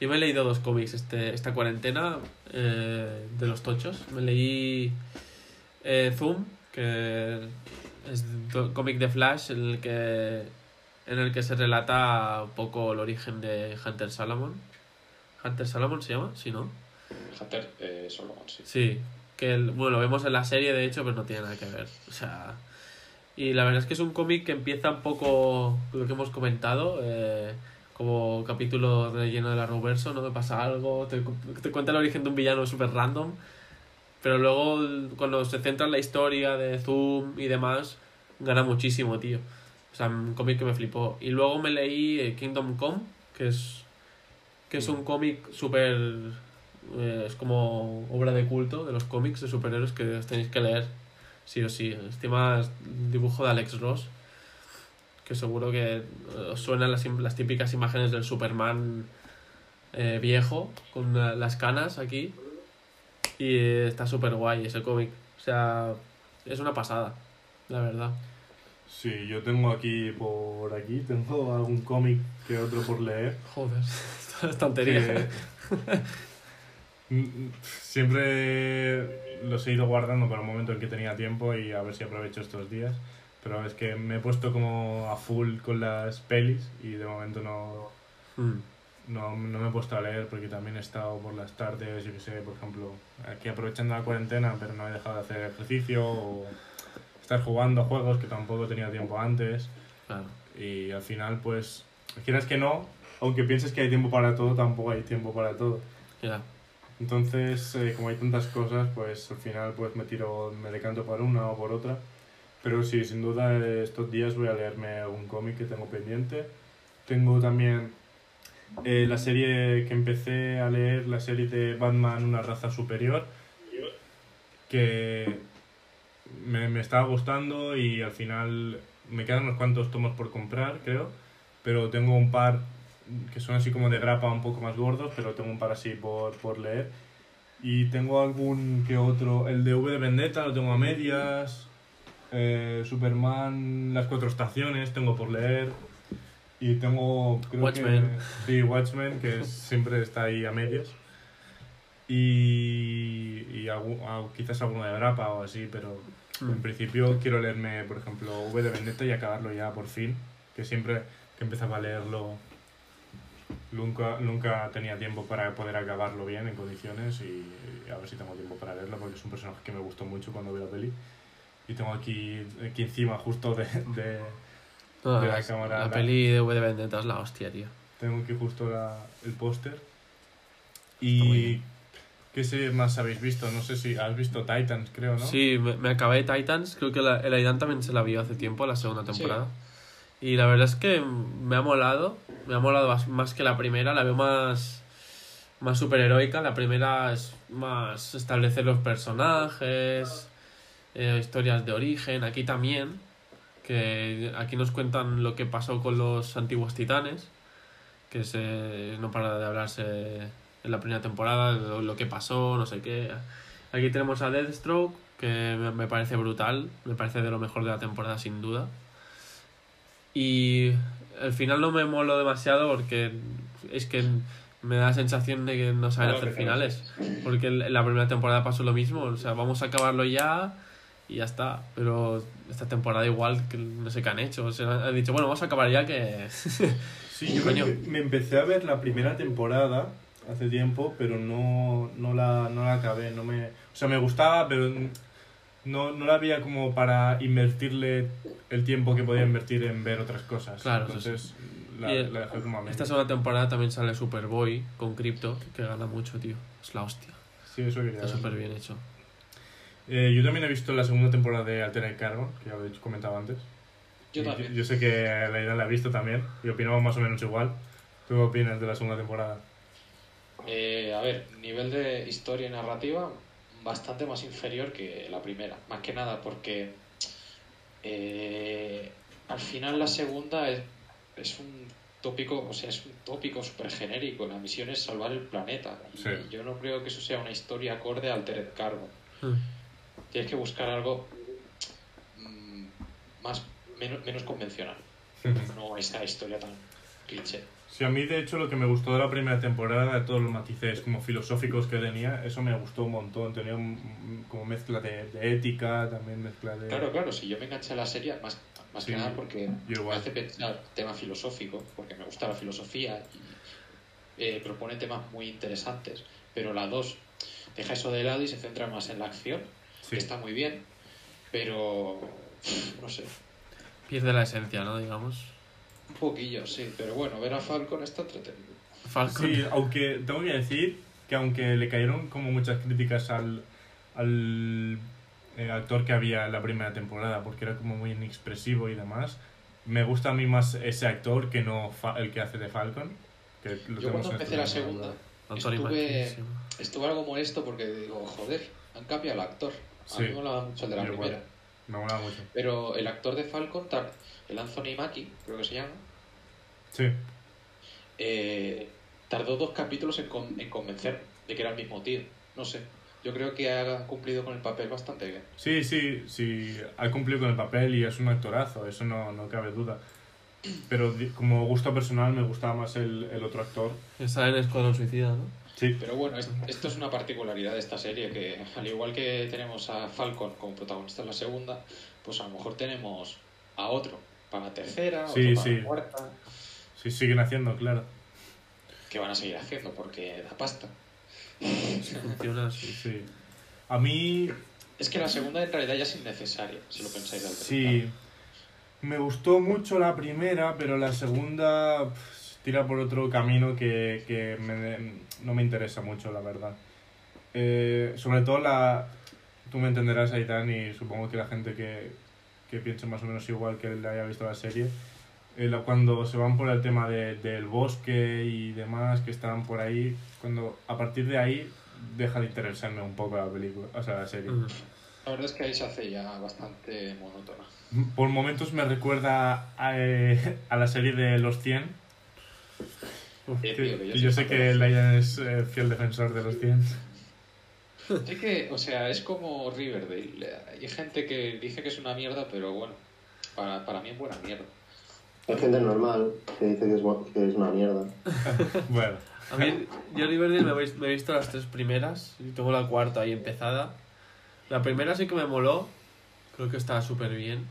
Yo me he leído dos cómics este, esta cuarentena eh, de los tochos. Me leí eh, Zoom, que es cómic de Flash en el que en el que se relata un poco el origen de Hunter Salomon. ¿Hunter Salomon se llama? Sí, ¿no? Hunter eh, Solomon, sí. Sí, que el- bueno, lo vemos en la serie de hecho, pero no tiene nada que ver. O sea, y la verdad es que es un cómic que empieza un poco lo que hemos comentado, eh, como capítulo relleno de la ¿no? Que pasa algo, te, te cuenta el origen de un villano súper random, pero luego el- cuando se centra en la historia de Zoom y demás, gana muchísimo, tío. O sea, un cómic que me flipó. Y luego me leí eh, Kingdom Come, que es, que es un cómic súper eh, es como obra de culto de los cómics de superhéroes que os tenéis que leer, sí o sí. Encima es un dibujo de Alex Ross, que seguro que eh, os suenan las, las típicas imágenes del Superman eh, viejo, con las canas aquí. Y está súper guay ese cómic. O sea, es una pasada, la verdad. Sí, yo tengo aquí por aquí, tengo algún cómic que otro por leer. Joder, [LAUGHS] esto es tontería. que- Siempre los he ido guardando para un momento en que tenía tiempo y a ver si aprovecho estos días. Pero es que me he puesto como a full con las pelis y de momento no, Mm, no, no me he puesto a leer porque también he estado por las tardes, yo que sé, por ejemplo, aquí aprovechando la cuarentena, pero no he dejado de hacer ejercicio o estar jugando a juegos que tampoco tenía tiempo antes. claro. Y al final, pues, quieras que no, aunque pienses que hay tiempo para todo, tampoco hay tiempo para todo. Ya. Entonces, eh, como hay tantas cosas, pues al final pues me tiro, me decanto por una o por otra. Pero sí, sin duda estos días voy a leerme algún cómic que tengo pendiente. Tengo también eh, la serie que empecé a leer, la serie de Batman, una raza superior, que me, me estaba gustando y al final me quedan unos cuantos tomos por comprar, creo. Pero tengo un par que son así como de grapa un poco más gordos, pero tengo un par así por, por leer. Y tengo algún que otro, el de V de Vendetta lo tengo a medias, eh, Superman, las cuatro estaciones tengo por leer. Y tengo, creo Watchmen. que... Sí, Watchmen, que es- siempre está ahí a medias. Y, y algún- quizás alguno de grapa o así, pero en principio quiero leerme, por ejemplo, V de Vendetta y acabarlo ya por fin, que siempre que empezaba a leerlo nunca, nunca tenía tiempo para poder acabarlo bien en condiciones y, y a ver si tengo tiempo para leerlo porque es un personaje que me gustó mucho cuando vi la peli. Y tengo aquí, aquí encima justo de, de- De la es- cámara, la la- peli de V de Vendetta es la hostia, tío. tengo aquí justo la- el póster. Y. ¿qué series más habéis visto? No sé si has visto Titans, creo, ¿no? Sí, me, me acabé Titans. Creo que la, el Aidan también se la vio hace tiempo, la segunda temporada. Y la verdad es que me ha molado. Me ha molado más, más que la primera. La veo más, más superheroica. La primera es más establecer los personajes, eh, historias de origen. Aquí también. Que aquí nos cuentan lo que pasó con los antiguos titanes, que se, no para de hablarse en la primera temporada, lo, lo que pasó, no sé qué. Aquí tenemos a Deathstroke, que me, me parece brutal, me parece de lo mejor de la temporada sin duda. Y al final no me molo demasiado porque es que me da la sensación de que no saben Claro hacer finales. Porque en la primera temporada pasó lo mismo, o sea, vamos a acabarlo ya y ya está. Pero esta temporada igual que no sé qué han hecho. O sea, han dicho, bueno, vamos a acabar ya que... [LAUGHS] Sí, yo Coño. me, empecé a ver la primera temporada hace tiempo, pero no, no, la, no la acabé. No me, o sea, me gustaba, pero no, no la veía como para invertirle el tiempo que podía invertir en ver otras cosas. Claro, Entonces la, dejé como a. Esta segunda temporada también sale Superboy con Crypto, que gana mucho, tío. Es la hostia. Sí, eso quería Está súper bien hecho. Eh, yo también he visto la segunda temporada de Altered Carbon, que ya lo he comentado antes. Yo Y también. Yo, sé que la idea la ha visto también y opinamos más o menos igual. ¿Tú qué opinas de la segunda temporada? Eh, a ver, nivel de historia y narrativa bastante más inferior que la primera. Más que nada porque eh, al final la segunda es, es un tópico, o sea, es un tópico súper genérico. La misión es salvar el planeta. Y Sí. yo no creo que eso sea una historia acorde al Altered Carbon. Hmm. Tienes que buscar algo mm, más menos, menos convencional. [LAUGHS] No esa historia tan cliché. Sí, a mí de hecho lo que me gustó de la primera temporada, de todos los matices como filosóficos que tenía, eso me gustó un montón. Tenía un- como mezcla de, de ética, también mezcla de... Claro, claro, si yo me enganché a la serie, más, más Sí, que nada porque me hace pensar tema filosófico, porque me gusta la filosofía y eh, propone temas muy interesantes, pero la 2 deja eso de lado y se centra más en la acción, Sí. que está muy bien, pero no sé, Pierde la esencia, ¿no? Digamos. un poquillo, sí, pero bueno, ver a Falcon está entretenido. Falcon. Sí, aunque tengo que decir que aunque le cayeron como muchas críticas al, al eh, actor que había en la primera temporada, porque era como muy inexpresivo y demás, me gusta a mí más ese actor que no fa- el que hace de Falcon. Que lo Yo cuando empecé la segunda, estuve, estuve algo molesto porque digo, joder, han cambiado el actor. A Sí, mí me molaba mucho el de la yo igual. primera. Me mola mucho. Pero el actor de Falcon, el Anthony Mackie, creo que se llama, Sí, eh, tardó dos capítulos en, con- en convencer de que era el mismo tío. No sé. Yo creo que ha cumplido con el papel bastante bien. sí, sí, sí, ha cumplido con el papel y es un actorazo, eso no, no cabe duda. Pero como gusto personal me gustaba más el, el otro actor. Está en Escuadrón Suicida, ¿no? Sí, Pero bueno, es- esto es una particularidad de esta serie, que al igual que tenemos a Falcon como protagonista en la segunda, pues a lo mejor tenemos a otro para la tercera, Sí, otro para sí. la cuarta, sí, siguen haciendo, claro. que van a seguir haciendo porque da pasta. Si funciona, [LAUGHS] sí. Sí. A mí Es que la segunda en realidad ya es innecesaria, si lo pensáis al Sí, me gustó mucho la primera, pero la segunda tira por otro camino que, que me- no me interesa mucho, la verdad. Eh, sobre todo la... Tú me entenderás, Aitán, y supongo que la gente que, que piense más o menos igual que le haya visto la serie, eh, la- cuando se van por el tema de- del bosque y demás, que están por ahí, cuando a partir de ahí deja de interesarme un poco la película, o sea, la serie. La verdad es que ahí se hace ya bastante monótona. Por momentos me recuerda a, eh, [LAUGHS] a la serie de Los 100. Eh, tío, que yo sé que Laia es eh, fiel defensor de Los 100. Es que, o sea, es como Riverdale. Hay gente que dice que es una mierda, pero bueno, para, para mí es buena mierda. Hay gente normal que dice que es, que es una mierda. [LAUGHS] [LAUGHS] Bueno, A mí, yo Riverdale me, me he visto las tres primeras y tengo la cuarta ahí empezada. La primera sí que me moló, creo que estaba súper bien.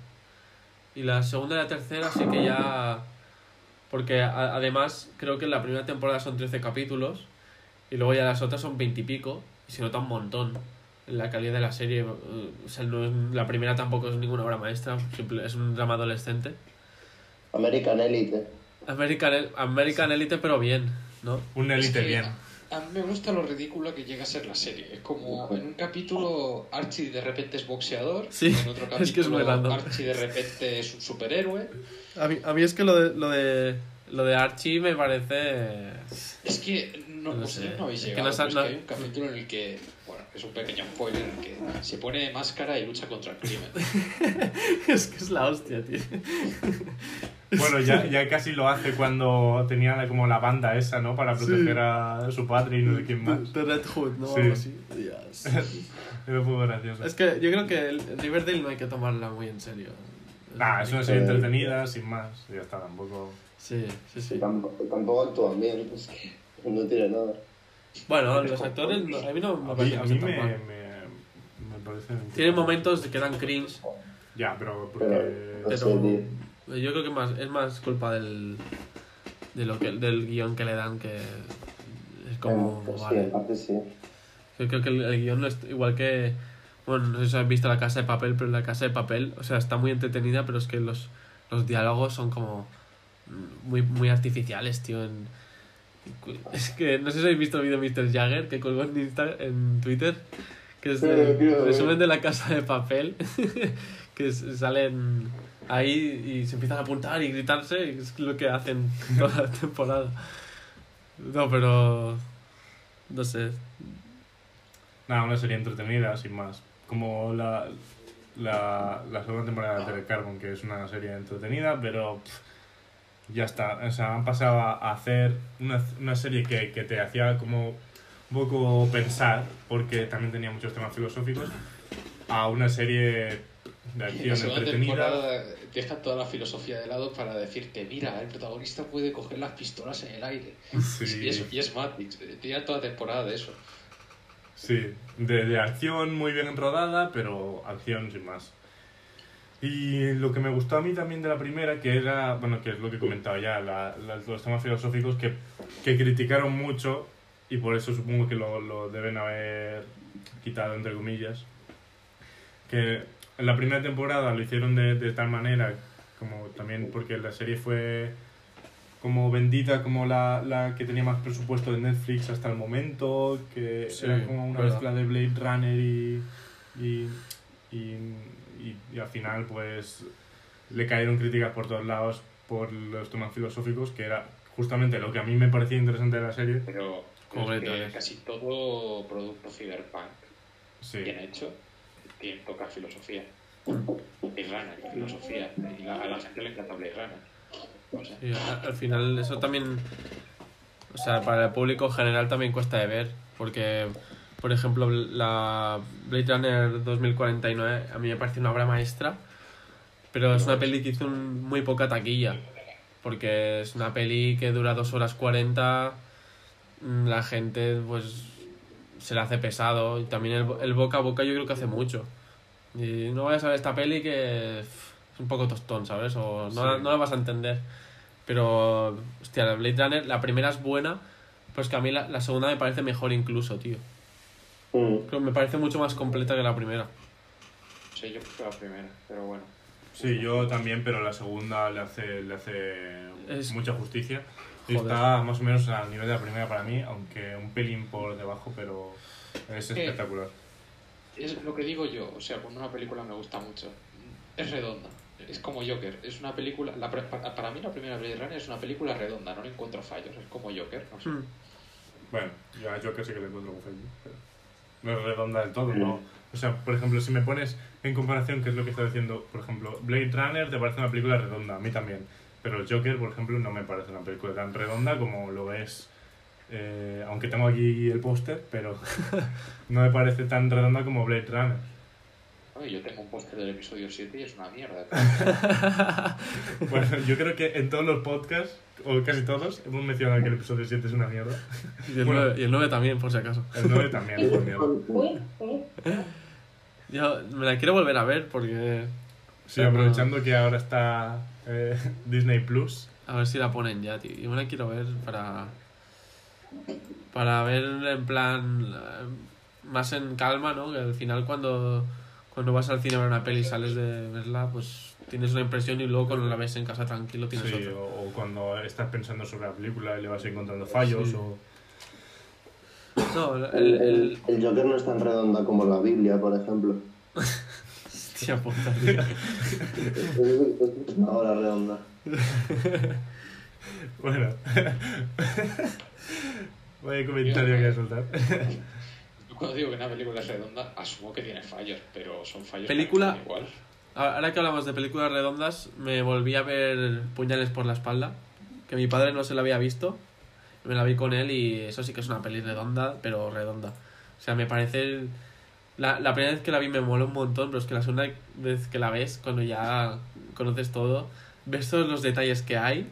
Y la segunda y la tercera sí que ya... Porque a- además creo que en la primera temporada son 13 capítulos y luego ya las otras son 20 y pico y se nota un montón en la calidad de la serie. eh, O sea, no es- la primera tampoco es ninguna obra maestra, simple- es un drama adolescente. American Elite. American, American Elite pero bien, ¿no? un que bien. A mí me gusta lo ridícula que llega a ser la serie. Es como en un capítulo Archie de repente es boxeador, Sí, en otro capítulo [LAUGHS] es que es muy random. Archie de repente es un superhéroe. A mí, a mí es que lo de, lo de, lo de Archie me parece... Es que no, No sé. no habéis Es que llegado, no pero es que hay un capítulo en el que, bueno, Es un pequeño spoiler en el que se pone máscara y lucha contra el crimen. [LAUGHS] es que es la hostia, tío. [LAUGHS] [LAUGHS] Bueno, ya, ya casi lo hace cuando tenía como la banda esa, ¿no? Para proteger a su padre y no sé quién más. The Red Hood, ¿no? Sí. Algo así. Dios. [LAUGHS] Era muy gracioso. Es que yo creo que el Riverdale no hay que tomarla muy en serio. Nah, es una serie entretenida, sin más. Y ya está, tampoco... Sí, sí, sí. Tampoco, tampoco actúan bien, es que no tiene nada. Bueno, los actores, no- a mí no me A mí, parece a mí me, mal. me, me parecen... Tienen momentos que dan cringe, Ya, pero porque... Pero- yo creo que más, es más culpa del, de lo que, del guion que le dan que es como... Eh, pues sí, vale. en parte sí. Yo creo que el, el guion no es igual que. Bueno, no sé si has visto La Casa de Papel, pero La Casa de Papel, o sea, está muy entretenida, pero es que los, los diálogos son como muy, muy artificiales, tío. en- es que no sé si habéis visto el vídeo de Mr. Jagger que colgó en, Insta, en Twitter, que es Sí, el resumen de La Casa de Papel, [LAUGHS] que es- salen ahí y se empiezan a apuntar y gritarse, y es lo que hacen [LAUGHS] toda la temporada. No, pero. No sé, Nada, una serie entretenida, sin más. Como la, la, la segunda temporada de Altered Carbon, que es una serie entretenida, pero pff, ya está. O sea, han pasado a hacer una, una serie que, que te hacía como un poco pensar, porque también tenía muchos temas filosóficos, a una serie de En la acción segunda entretenida. deja toda la filosofía de lado para decirte, mira, el protagonista puede coger las pistolas en el aire. Sí. Y, es, y es Matrix, eh, tiene toda temporada de eso. Sí, de, de acción muy bien rodada, pero acción sin más. Y lo que me gustó a mí también de la primera, que era, bueno, que es lo que comentaba ya, la- la- los temas filosóficos que, que criticaron mucho y por eso supongo que lo, lo deben haber quitado, entre comillas. Que en la primera temporada lo hicieron de, de tal manera, como también porque la serie fue como vendida como la, la que tenía más presupuesto de Netflix hasta el momento, que Sí, era como una verdad. mezcla de Blade Runner y, y, y, y- y al final pues le cayeron críticas por todos lados por los temas filosóficos, que era justamente lo que a mí me parecía interesante de la serie. Pero Como es que casi todo producto cyberpunk Sí, bien hecho toca filosofía. Blade Runner, y filosofía. Y la- a la gente le encanta Blade Runner. O sea, Sí, al, al final eso también, o sea, para el público general también cuesta de ver, porque, por ejemplo, la Blade Runner 2049 a mí me parece una obra maestra, pero es una peli que hizo un- muy poca taquilla, porque es una peli que dura 2 horas 40, mm, la gente pues se le hace pesado, y también el, el boca a boca yo creo que hace mucho. Y no vayas a ver esta peli que es un poco tostón, ¿sabes? O no, Sí. no la vas a entender. Pero, hostia, la Blade Runner, la primera es buena, pero es que a mí la, la segunda me parece mejor incluso, tío. Mm. Pero me parece mucho más completa que la primera. sé, yo prefiero la primera, pero bueno. sí, yo también, pero la segunda le hace, le hace Es- mucha justicia. Joder. está más o menos al nivel de la primera para mí, aunque un pelín por debajo, pero es Eh, espectacular. Es lo que digo yo, o sea, cuando una película me gusta mucho, es redonda. Es como Joker, es una película. La, pre- para, para mí, la primera Blade Runner es una película redonda, no le encuentro fallos, es como Joker, no sé. Hmm. Bueno, yo a Joker sí que le encuentro un fallo, pero no es redonda del todo, ¿no? O sea, por ejemplo, si me pones en comparación, qué es lo que está diciendo, por ejemplo, Blade Runner te parece una película redonda, a mí también. Pero Joker, por ejemplo, no me parece una película tan redonda como lo es. Eh, aunque tengo aquí el póster, pero [LAUGHS] no me parece tan redonda como Blade Runner. Oye, yo tengo un póster del episodio 7 y es una mierda. [LAUGHS] Bueno, yo creo que en todos los podcasts, o casi todos, hemos mencionado que el episodio 7 es una mierda. [LAUGHS] Y el, Bueno. 9, y el 9 también, por si acaso. El 9 también es una mierda. Yo me la quiero volver a ver porque. Sí, aprovechando que ahora está eh, Disney Plus. A ver si la ponen ya, tío. Yo me la quiero ver para. Para ver en plan. Más en calma, ¿no? Que al final cuando. Cuando vas al cine a ver una peli y sales de verla, pues tienes una impresión y luego cuando la ves en casa tranquilo tienes Sí, otra. o, o cuando estás pensando sobre la película y le vas encontrando fallos. Sí. O... No, el. El, el, el, el Joker no es tan redonda como la Biblia, por ejemplo. Hostia puta, tío. [LAUGHS] Es una hora redonda. Bueno. [LAUGHS] Vaya comentario que voy a soltar. [LAUGHS] cuando digo que una película es redonda, asumo que tiene fallos, pero son fallos Película- igual. Ahora que hablamos de películas redondas, me volví a ver Puñales por la espalda, que mi padre no se la había visto. Me la vi con él y eso sí que es una peli redonda, pero redonda. O sea, me parece... La, la primera vez que la vi me moló un montón, pero es que la segunda vez que la ves, cuando ya conoces todo, ves todos los detalles que hay,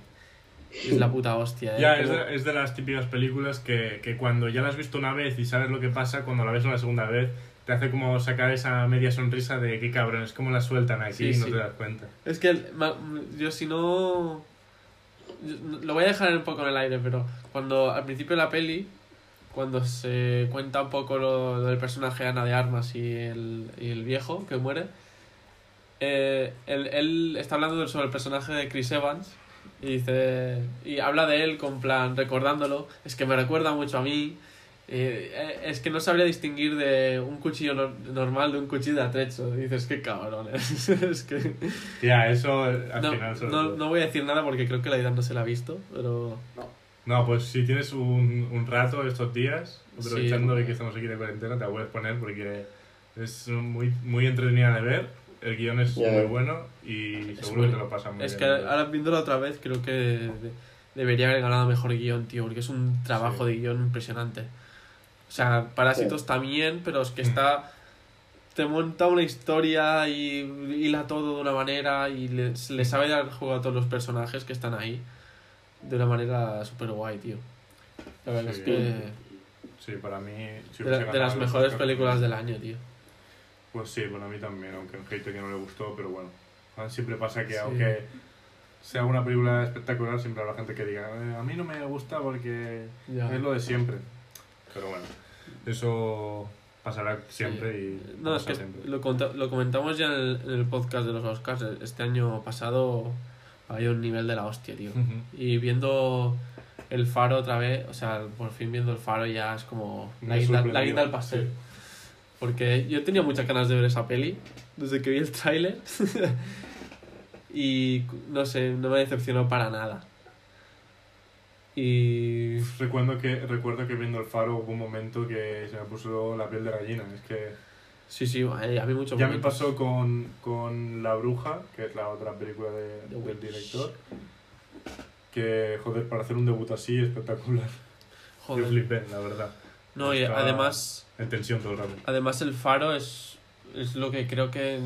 es la puta hostia. ¿eh? Ya, es de, es de las típicas películas que, que cuando ya la has visto una vez y sabes lo que pasa, cuando la ves una segunda vez, te hace como sacar esa media sonrisa de qué cabrón, es como la sueltan aquí Sí, y no sí. te das cuenta. Es que el- ma- yo si no... Lo voy a dejar un poco en el aire, pero cuando al principio de la peli, cuando se cuenta un poco lo, lo del personaje Ana de Armas y el, y el viejo que muere, eh, él, él está hablando sobre el personaje de Chris Evans y dice y habla de él con plan recordándolo, es que me recuerda mucho a mí. eh, es que no sabría distinguir de un cuchillo nor- normal de un cuchillo de atrecho. Dices, qué cabrones. [LAUGHS] es que. Ya, eso al No, final sobre no, todo. no voy a decir nada porque creo que la Aidan no se la ha visto, pero No, pues si tienes un, un rato estos días, aprovechando Sí. de que estamos aquí de cuarentena, te la puedes poner porque es muy, muy entretenida de ver, el guion es muy bueno y Es seguro que muy- te lo pasas muy es bien. que ahora viéndolo otra vez creo que de- debería haber ganado mejor guion, tío, porque es un trabajo Sí. de guion impresionante. O sea, Parásitos también, pero es que Mm. está... Te monta una historia y hila todo de una manera y le, le sabe dar juego a todos los personajes que están ahí de una manera súper guay, tío. La verdad Sí. es que... Sí, para mí... si De, las mejores películas del año, tío. Pues sí, para mí también, aunque en gente que no le gustó, pero bueno. Ah, Siempre pasa que Sí. aunque sea una película espectacular, siempre habrá gente que diga, "Eh, a mí no me gusta porque Ya. es lo de siempre. Pero bueno, eso pasará siempre y No, es que siempre. lo, lo comentamos ya en el, en el podcast de los Oscars. Este año pasado había un nivel de la hostia, tío. Y viendo el faro otra vez, o sea, por fin viendo el faro ya es como la Me guinda al pastel. Porque yo tenía muchas ganas de ver esa peli desde que vi el tráiler. [LAUGHS] y no sé, no me decepcionó para nada. Y Recuerdo que, recuerdo que viendo el faro hubo un momento que se me puso la piel de gallina. Es que sí, sí, a mí mucho ya me pasó con, con La Bruja, que es la otra película de- del director. Que, joder, para hacer un debut así, espectacular. Yo Joder. flipé, la verdad. No, y además En tensión todo el rato. Además el faro es, es lo que creo que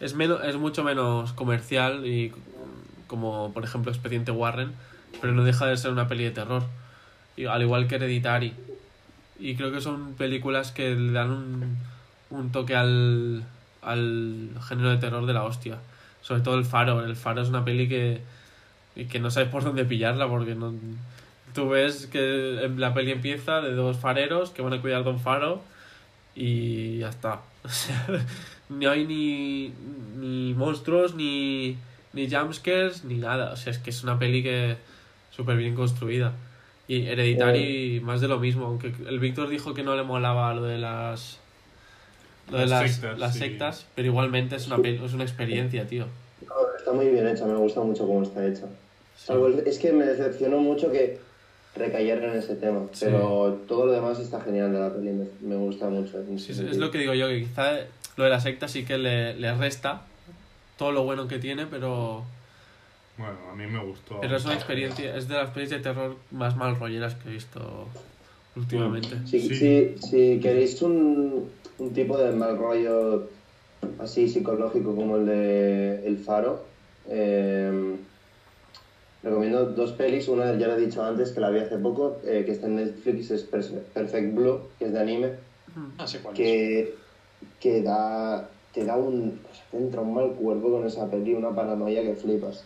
es, menos, es mucho menos comercial y como por ejemplo Expediente Warren, pero no deja de ser una peli de terror. Y, al igual que Hereditary. Y creo que son películas que le dan un, un toque al, al género de terror de la hostia. Sobre todo el faro. El faro es una peli que, y que no sabes por dónde pillarla porque no... Tú ves que la peli empieza de dos fareros que van a cuidar de un faro y ya está. [LAUGHS] O sea, no hay ni, ni monstruos, ni, ni jumpscares, ni nada. O sea, es que es una peli que súper bien construida. Y Hereditary, más de lo mismo. Aunque el Víctor dijo que no le molaba lo de las. Lo de Las las, sectas, las sí. sectas, pero igualmente es una, peli- es una experiencia, tío. No, está muy bien hecha, me gusta mucho cómo está hecha. Salvo el- es que me decepcionó mucho que recayeran en ese tema, Sí. pero todo lo demás está genial de la peli, me, me gusta mucho. en Sí, es, es lo que digo yo, que quizá lo de la secta sí que le, le resta todo lo bueno que tiene, pero, Bueno, a mí me gustó. pero es una experiencia, es de las pelis de terror más mal rolleras que he visto últimamente. Si, Sí. si, si queréis un, un tipo de mal rollo así psicológico como el de El Faro, eh, recomiendo dos pelis. Una ya la he dicho antes, que la vi hace poco, eh, que está en Netflix, es Perfect Blue, que es de anime, Ah, es. que, que da, te da un... o sea, te entra un mal cuerpo con esa peli, una paranoia que flipas.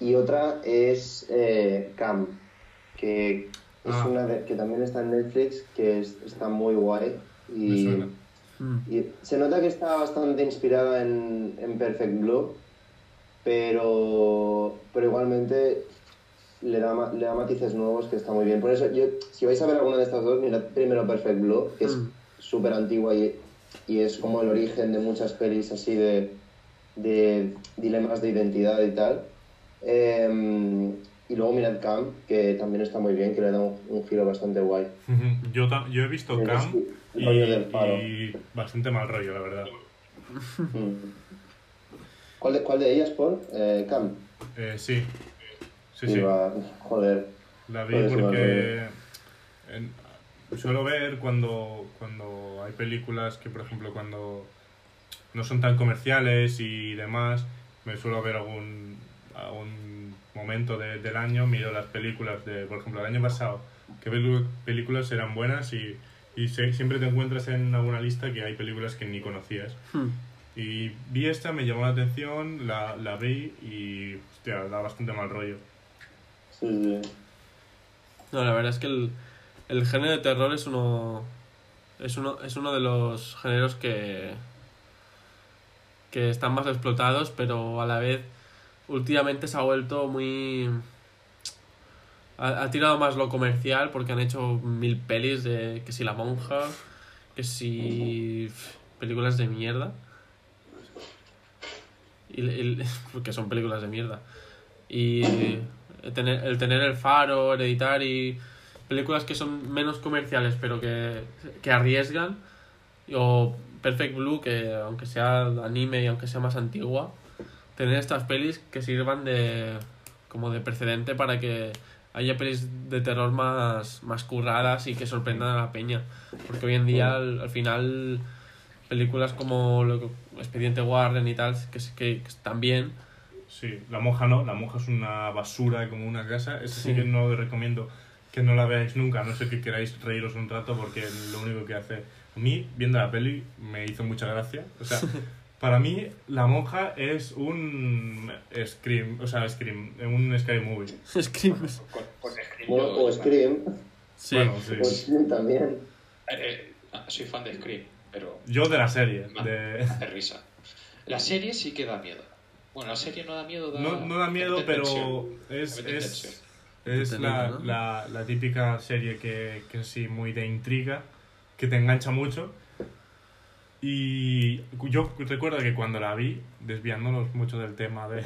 Y otra es eh, Cam, que es Ah. una de- que también está en Netflix, que es- está muy guay. Me Y, suena. Y se nota que está bastante inspirada en, en Perfect Blue, pero, pero igualmente le da, ma- le da matices nuevos que está muy bien. Por eso, yo, si vais a ver alguna de estas dos, mirad primero Perfect Blue, que es Mm. súper antigua y, y es como el origen de muchas pelis así de, de dilemas de identidad y tal. Em, Y luego mirad Cam, que también está muy bien, que le da un, un giro bastante guay. Yo, yo he visto Cam y, bastante mal rollo, la verdad. Mm. ¿Cuál, de, ¿Cuál de ellas, por? Eh, Cam. Eh, sí, sí, Y sí. va- joder. La vi porque en- suelo ver cuando, cuando hay películas que, por ejemplo, cuando no son tan comerciales y demás, me suelo ver algún, algún momento de- del año, miro las películas de, por ejemplo, el año pasado, qué películas eran buenas y, y se- siempre te encuentras en alguna lista que hay películas que ni conocías. Hmm. Y vi esta, me llamó la atención, la, la vi y, hostia, da bastante mal rollo. Sí, sí. No, la verdad es que el, el género de terror es uno, es uno. Es uno de los géneros que. que están más explotados, pero a la vez. últimamente se ha vuelto muy. Ha, tirado más lo comercial porque han hecho mil pelis de. que si La Monja, que si. películas de mierda. Y, y- [LAUGHS] porque son películas de mierda. Y el tener, el tener el faro, Hereditary, películas que son menos comerciales pero que, que arriesgan, o Perfect Blue, que aunque sea anime y aunque sea más antigua, tener estas pelis que sirvan de como de precedente para que haya pelis de terror más, más curradas y que sorprendan a la peña. Porque hoy en día, al, al final, películas como lo que- Expediente Warren y tal, que, que, que están bien, Sí, la monja no, la monja es una basura como una casa. Esa sí Sí. que no os recomiendo que no la veáis nunca, a no ser que queráis reíros un rato porque lo único que hace. A mí, viendo la peli, me hizo mucha gracia. O sea, [LAUGHS] para mí, la monja es un Scream, o sea, Scream, un Scary Movie. [LAUGHS] Scream. Con, con Scream Bueno, o Scream. Sí. Bueno, sí. O Scream también. Eh, eh, ah, soy fan de Scream, pero Yo de la serie. me De... hace risa. La serie sí que da miedo. Bueno, la serie no da miedo, da... No, no da miedo, pero es, es, es la, la, la típica serie que, que es así muy de intriga, que te engancha mucho. Y yo recuerdo que cuando la vi, desviándonos mucho del tema de,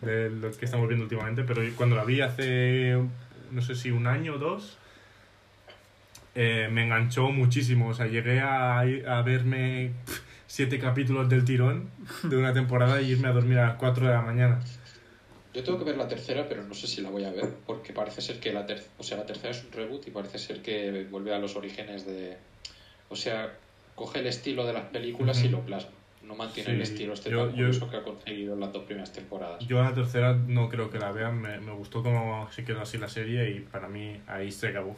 de lo que estamos viendo últimamente, pero cuando la vi hace, no sé si un año o dos, eh, me enganchó muchísimo. O sea, llegué a, a verme pff, siete capítulos del tirón de una temporada y irme a dormir a las 4 de la mañana. Yo tengo que ver la tercera, pero no sé si la voy a ver, porque parece ser que la, ter o sea, la tercera es un reboot y parece ser que vuelve a los orígenes de... O sea, coge el estilo de las películas y lo plasma. No mantiene Sí, el estilo este yo- tan yo- curioso que ha conseguido en las dos primeras temporadas. Yo a la tercera no creo que la vean, me, me gustó como se quedó así la serie y para mí ahí se acabó.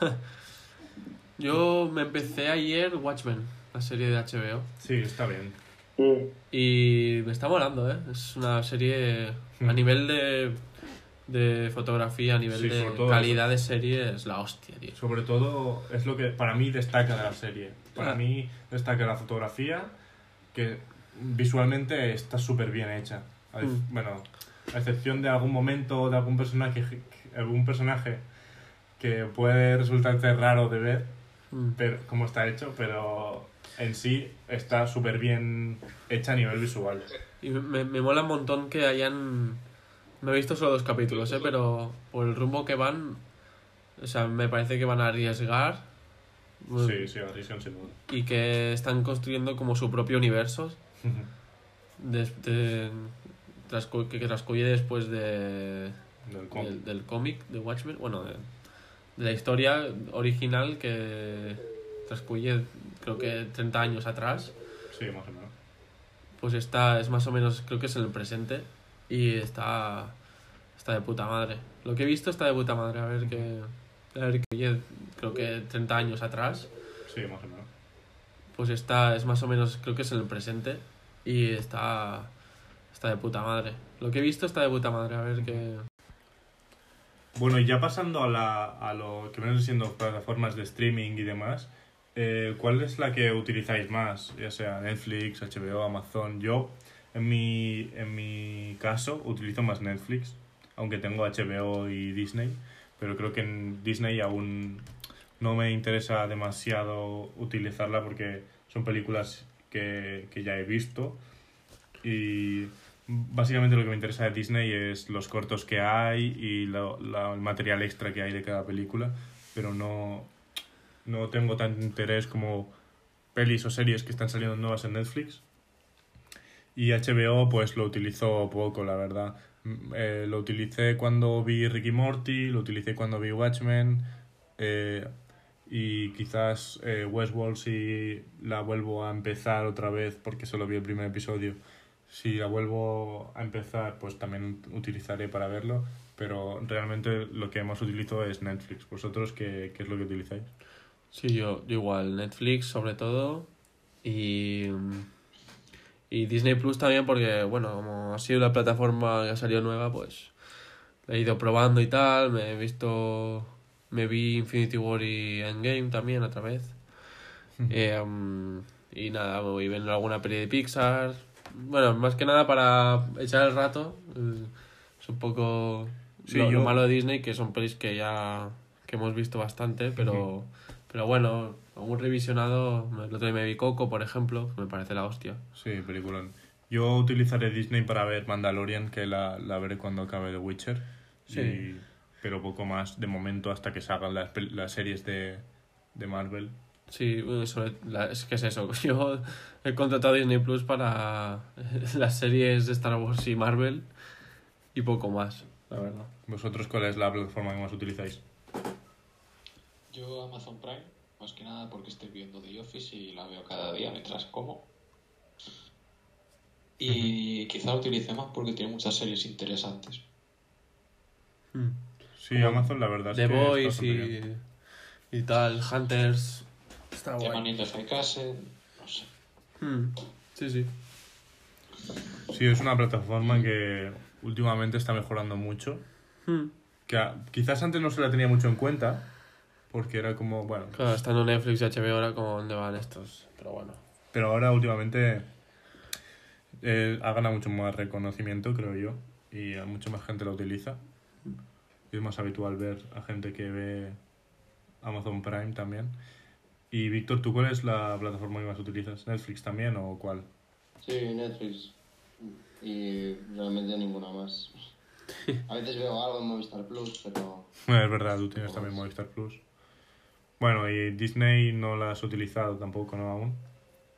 [LAUGHS] Yo me empecé ayer Watchmen, la serie de HBO. Sí, está bien. Y me está molando, ¿eh? Es una serie a Mm. nivel de, de fotografía, a nivel Sí, de calidad de serie, es la hostia, tío. Sobre todo es lo que para mí destaca de la serie. Para Ah. mí destaca la fotografía, que visualmente está súper bien hecha. A ex- Mm. Bueno, a excepción de algún momento de algún personaje, algún personaje que puede resultarte raro de ver, Mm. pero cómo está hecho, pero en sí está súper bien hecha a nivel visual. Y me, me mola un montón que hayan... No he visto solo dos capítulos, ¿eh? Pero por el rumbo que van... O sea, me parece que van a arriesgar. Sí, sí, la risión sin duda. Y que están construyendo como su propio universo. de- trascu- que transcurre después de, Del cómic. del, del cómic de Watchmen, bueno, de, de la historia original que transcurre creo que 30 años atrás, Sí, más o menos. pues está, es más o menos, creo que es en el presente y está, está de puta madre. Lo que he visto está de puta madre, a ver qué... A ver qué creo que 30 años atrás, Sí, más o menos. pues está, es más o menos, creo que es en el presente y está, está de puta madre. Lo que he visto está de puta madre, a ver qué... Bueno, y ya pasando a, la, a lo que vienen siendo plataformas de streaming y demás, eh, ¿cuál es la que utilizáis más? Ya sea Netflix, HBO, Amazon. Yo, en mi, en mi caso, utilizo más Netflix, aunque tengo HBO y Disney, pero creo que en Disney aún no me interesa demasiado utilizarla porque son películas que, que ya he visto y básicamente lo que me interesa de Disney es los cortos que hay y lo- la- el material extra que hay de cada película, pero no, no tengo tanto interés como pelis o series que están saliendo nuevas en Netflix. Y HBO pues lo utilizo poco, la verdad. Mm, eh, lo utilicé cuando vi Ricky Morty, lo utilicé cuando vi Watchmen, eh, y quizás eh, Westworld si la vuelvo a empezar otra vez porque solo vi el primer episodio. Si la vuelvo a empezar, pues también utilizaré para verlo, pero realmente lo que más utilizo es Netflix. ¿Vosotros qué, qué es lo que utilizáis? Sí, yo, yo igual, Netflix sobre todo y, y Disney Plus también porque, bueno, como ha sido la plataforma que ha salido nueva, pues la he ido probando y tal, me he visto, me vi Infinity War y Endgame también otra vez. Eh, um, y nada, me voy viendo alguna peli de Pixar. Bueno, más que nada para echar el rato. Es un poco Sí, lo, lo yo- malo de Disney, que son pelis que ya que hemos visto bastante, pero, pero bueno, algún revisionado. El otro día me vi Coco, por ejemplo, que me parece la hostia. Sí, peliculón. Yo utilizaré Disney para ver Mandalorian, que la, la veré cuando acabe The Witcher. Sí. Y- pero poco más de momento hasta que salgan las, las series de, de Marvel. Sí, sobre- la- es que es eso. [LAUGHS] Yo he contratado Disney Plus para [LAUGHS] las series de Star Wars y Marvel y poco más, la verdad. ¿Vosotros cuál es la plataforma que más utilizáis? Yo Amazon Prime, más que nada porque estoy viendo The Office y la veo cada día mientras como. Y quizá la utilice más porque tiene muchas series interesantes. Sí, Amazon la verdad es The que Boys y, y tal, Hunters. Está The guay. Man in the High Castle, no sé. Hmm, Sí, sí. Sí, es una plataforma que últimamente está mejorando mucho. Hmm. Que a- quizás antes no se la tenía mucho en cuenta, porque era como, bueno, Claro, estando Netflix y HBO ahora como dónde van estos. Pero bueno. pero ahora últimamente eh, ha ganado mucho más reconocimiento, creo yo, y a mucha más gente la utiliza. Y es más habitual ver a gente que ve Amazon Prime también. Y Víctor, ¿tú cuál es la plataforma que más utilizas? ¿Netflix también o cuál? Sí, Netflix. Y realmente ninguna más. [LAUGHS] A veces veo algo en Movistar Plus, pero Bueno, es verdad, tú tienes también Movistar Plus. Bueno, y Disney no la has utilizado tampoco, ¿no? Aún.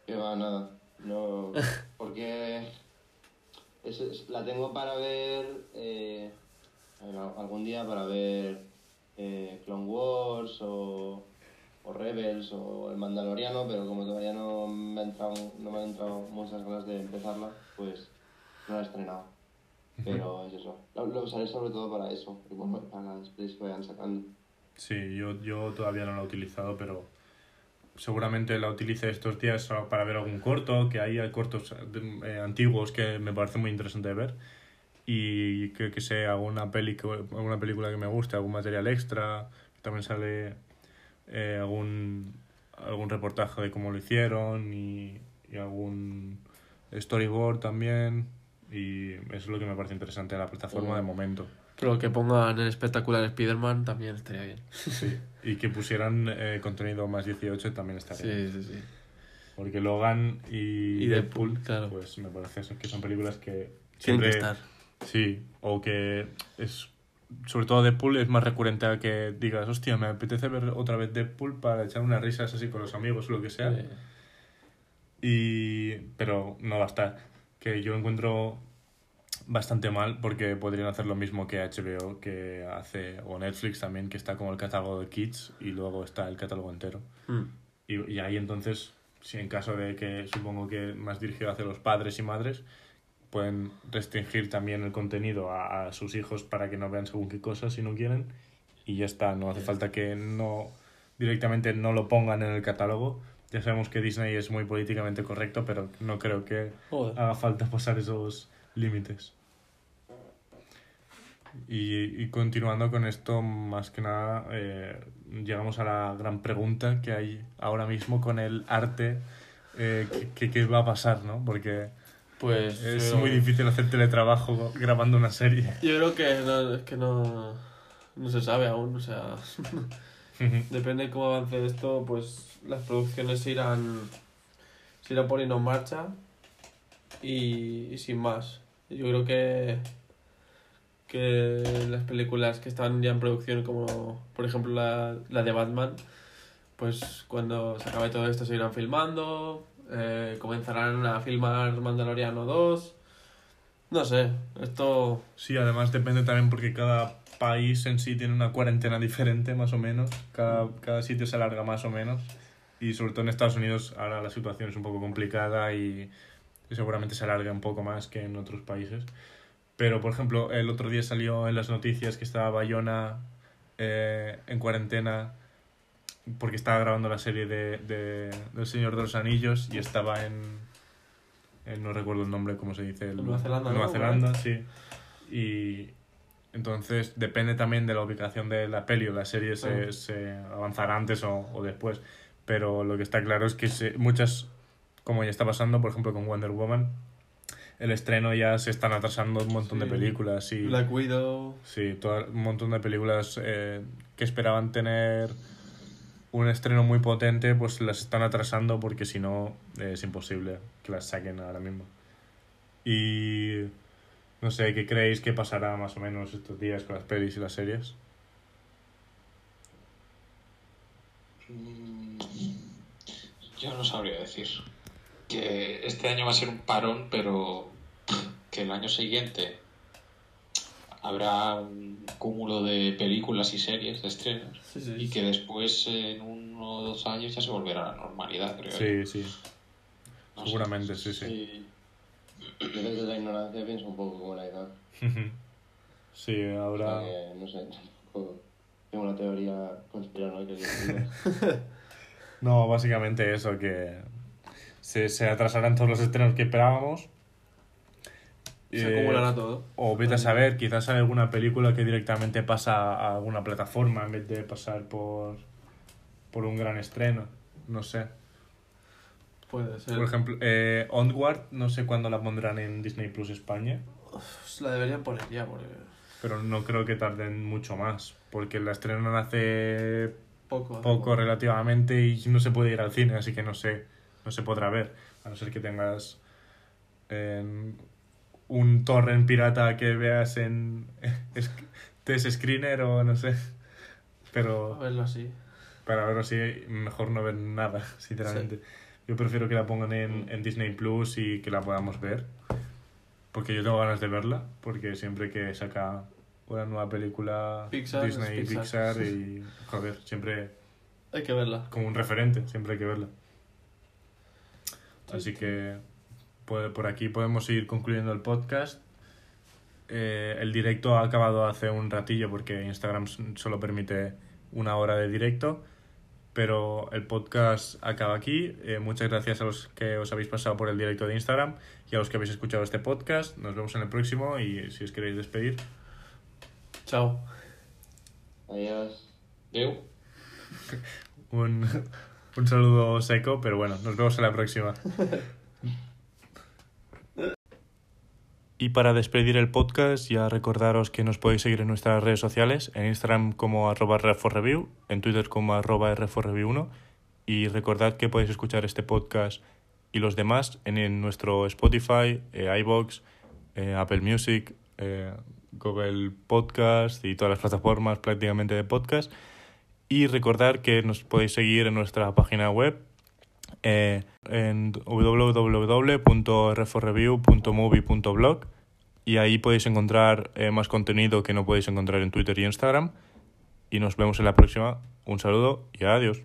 que va nada. No, [LAUGHS] porque es- es- la tengo para ver eh, algún día para ver eh, Clone Wars o, o Rebels o el Mandaloriano, pero como todavía no me, ha entrado, no me han entrado muchas ganas de empezarla, pues no la he estrenado. Pero es eso. Lo, lo usaré sobre todo para eso, y bueno, para que vayan sacando. Sí, yo, yo todavía no la he utilizado, pero seguramente la utilice estos días para ver algún corto, que hay cortos eh, antiguos que me parece muy interesante de ver. Y que, que sea alguna, peli, alguna película que me guste, algún material extra, también sale eh, algún, algún reportaje de cómo lo hicieron y, y algún storyboard también. Y eso es lo que me parece interesante de la plataforma de momento. Pero que pongan el espectacular Spider-Man también estaría bien. Sí. Y que pusieran eh, contenido más 18 también estaría bien. Sí, sí, sí. Porque Logan y, Y Deadpool, Deadpool, claro. pues me parece que son películas que Tienen que siempre- estar. Sí, o que es sobre todo Deadpool es más recurrente a que digas, hostia, me apetece ver otra vez Deadpool para echar unas risas así con los amigos o lo que sea. Y pero no va a estar. Que yo encuentro bastante mal porque podrían hacer lo mismo que HBO que hace o Netflix también que está como el catálogo de kids y luego está el catálogo entero. hmm. Y, y ahí entonces, si en caso de que supongo que más dirigido hacia los padres y madres, pueden restringir también el contenido a, a sus hijos para que no vean según qué cosas si no quieren. Y ya está, no hace falta que no directamente no lo pongan en el catálogo. Ya sabemos que Disney es muy políticamente correcto, pero no creo que Joder. haga falta pasar esos límites. Y, y continuando con esto, más que nada, eh, llegamos a la gran pregunta que hay ahora mismo con el arte. eh, ¿qué- ¿qué, qué va a pasar, no? Porque Pues es yo- muy difícil hacer teletrabajo grabando una serie. Yo creo que no, es que no, no se sabe aún, o sea, depende de cómo avance esto, pues las producciones se irán, se irán poniendo en marcha y, y sin más. Yo creo que que las películas que estaban ya en producción, como por ejemplo la, la de Batman, pues cuando se acabe todo esto se irán filmando, eh, comenzarán a filmar Mandaloriano 2. No sé, esto Sí, además depende también porque cada país en sí tiene una cuarentena diferente, más o menos. Cada, cada sitio se alarga más o menos. Y sobre todo en Estados Unidos ahora la situación es un poco complicada y, y seguramente se alarga un poco más que en otros países. Pero, por ejemplo, el otro día salió en las noticias que estaba Bayona eh, en cuarentena porque estaba grabando la serie de, de, del Señor de los Anillos y estaba en, en- no recuerdo el nombre, ¿cómo se dice? El- Nueva Zelanda, Nueva ¿no? Zelanda, sí. Y entonces depende también de la ubicación de la peli o la serie, se, se avanzará antes o, o después. Pero lo que está claro es que se- muchas, como ya está pasando, por ejemplo con Wonder Woman, el estreno ya se están atrasando un montón de películas y... Black Widow. Sí, todo, un montón de películas eh, que esperaban tener un estreno muy potente, pues las están atrasando porque si no eh, es imposible que las saquen ahora mismo. Y no sé, ¿qué creéis que pasará más o menos estos días con las pelis y las series? Mm, Yo no sabría decir. Que este año va a ser un parón, pero que el año siguiente habrá un cúmulo de películas y series de estrenos Sí, sí. y que después en uno o dos años ya se volverá a la normalidad, creo. Sí, sí. No seguramente, sí, sí. Sí. Yo desde la ignorancia pienso un poco como la edad. Sí, O sea ahora... que, no sé, tampoco tengo una teoría conspiranoica que. [LAUGHS] No, básicamente eso, que se, se atrasarán todos los estrenos que esperábamos. Se Eh, acumulará todo. O vete a saber, quizás hay alguna película que directamente pasa a alguna plataforma en vez de pasar por, por un gran estreno. No sé. Puede ser. Por ejemplo, eh, Onward, no sé cuándo la pondrán en Disney Plus España, la deberían poner ya, porque pero no creo que tarden mucho más, porque la estrenan hace poco. poco relativamente y no se puede ir al cine, así que no sé, no se podrá ver, a no ser que tengas en un torrent pirata que veas en [LAUGHS] es- TS Screener o no sé, A pero verlo así. para verlo así mejor no ver nada, [LAUGHS] sinceramente. Yo prefiero que la pongan en, en Disney Plus y que la podamos ver, porque yo tengo ganas de verla, porque siempre que saca una nueva película Pixar Disney, Pixar. Pixar y [LAUGHS] joder, siempre Hay que verla. como un referente, siempre hay que verla. Así que por, por aquí podemos ir concluyendo el podcast. Eh, el directo ha acabado hace un ratillo porque Instagram solo permite una hora de directo, pero el podcast acaba aquí. Eh, muchas gracias a los que os habéis pasado por el directo de Instagram y a los que habéis escuchado este podcast. Nos vemos en el próximo y si os queréis despedir. Chao. Adiós. Deu. [LAUGHS] Un, un saludo seco, pero bueno, nos vemos en la próxima. Y para despedir el podcast, ya recordaros que nos podéis seguir en nuestras redes sociales, en Instagram como arroba review en Twitter como arroba review1 y recordad que podéis escuchar este podcast y los demás en, nuestro Spotify, eh, iVoox, eh, Apple Music, eh, Google Podcast y todas las plataformas prácticamente de podcast. Y recordar que nos podéis seguir en nuestra página web eh, en www.rforreview.movie.blog y ahí podéis encontrar eh, más contenido que no podéis encontrar en Twitter y Instagram. Y nos vemos en la próxima. Un saludo y adiós.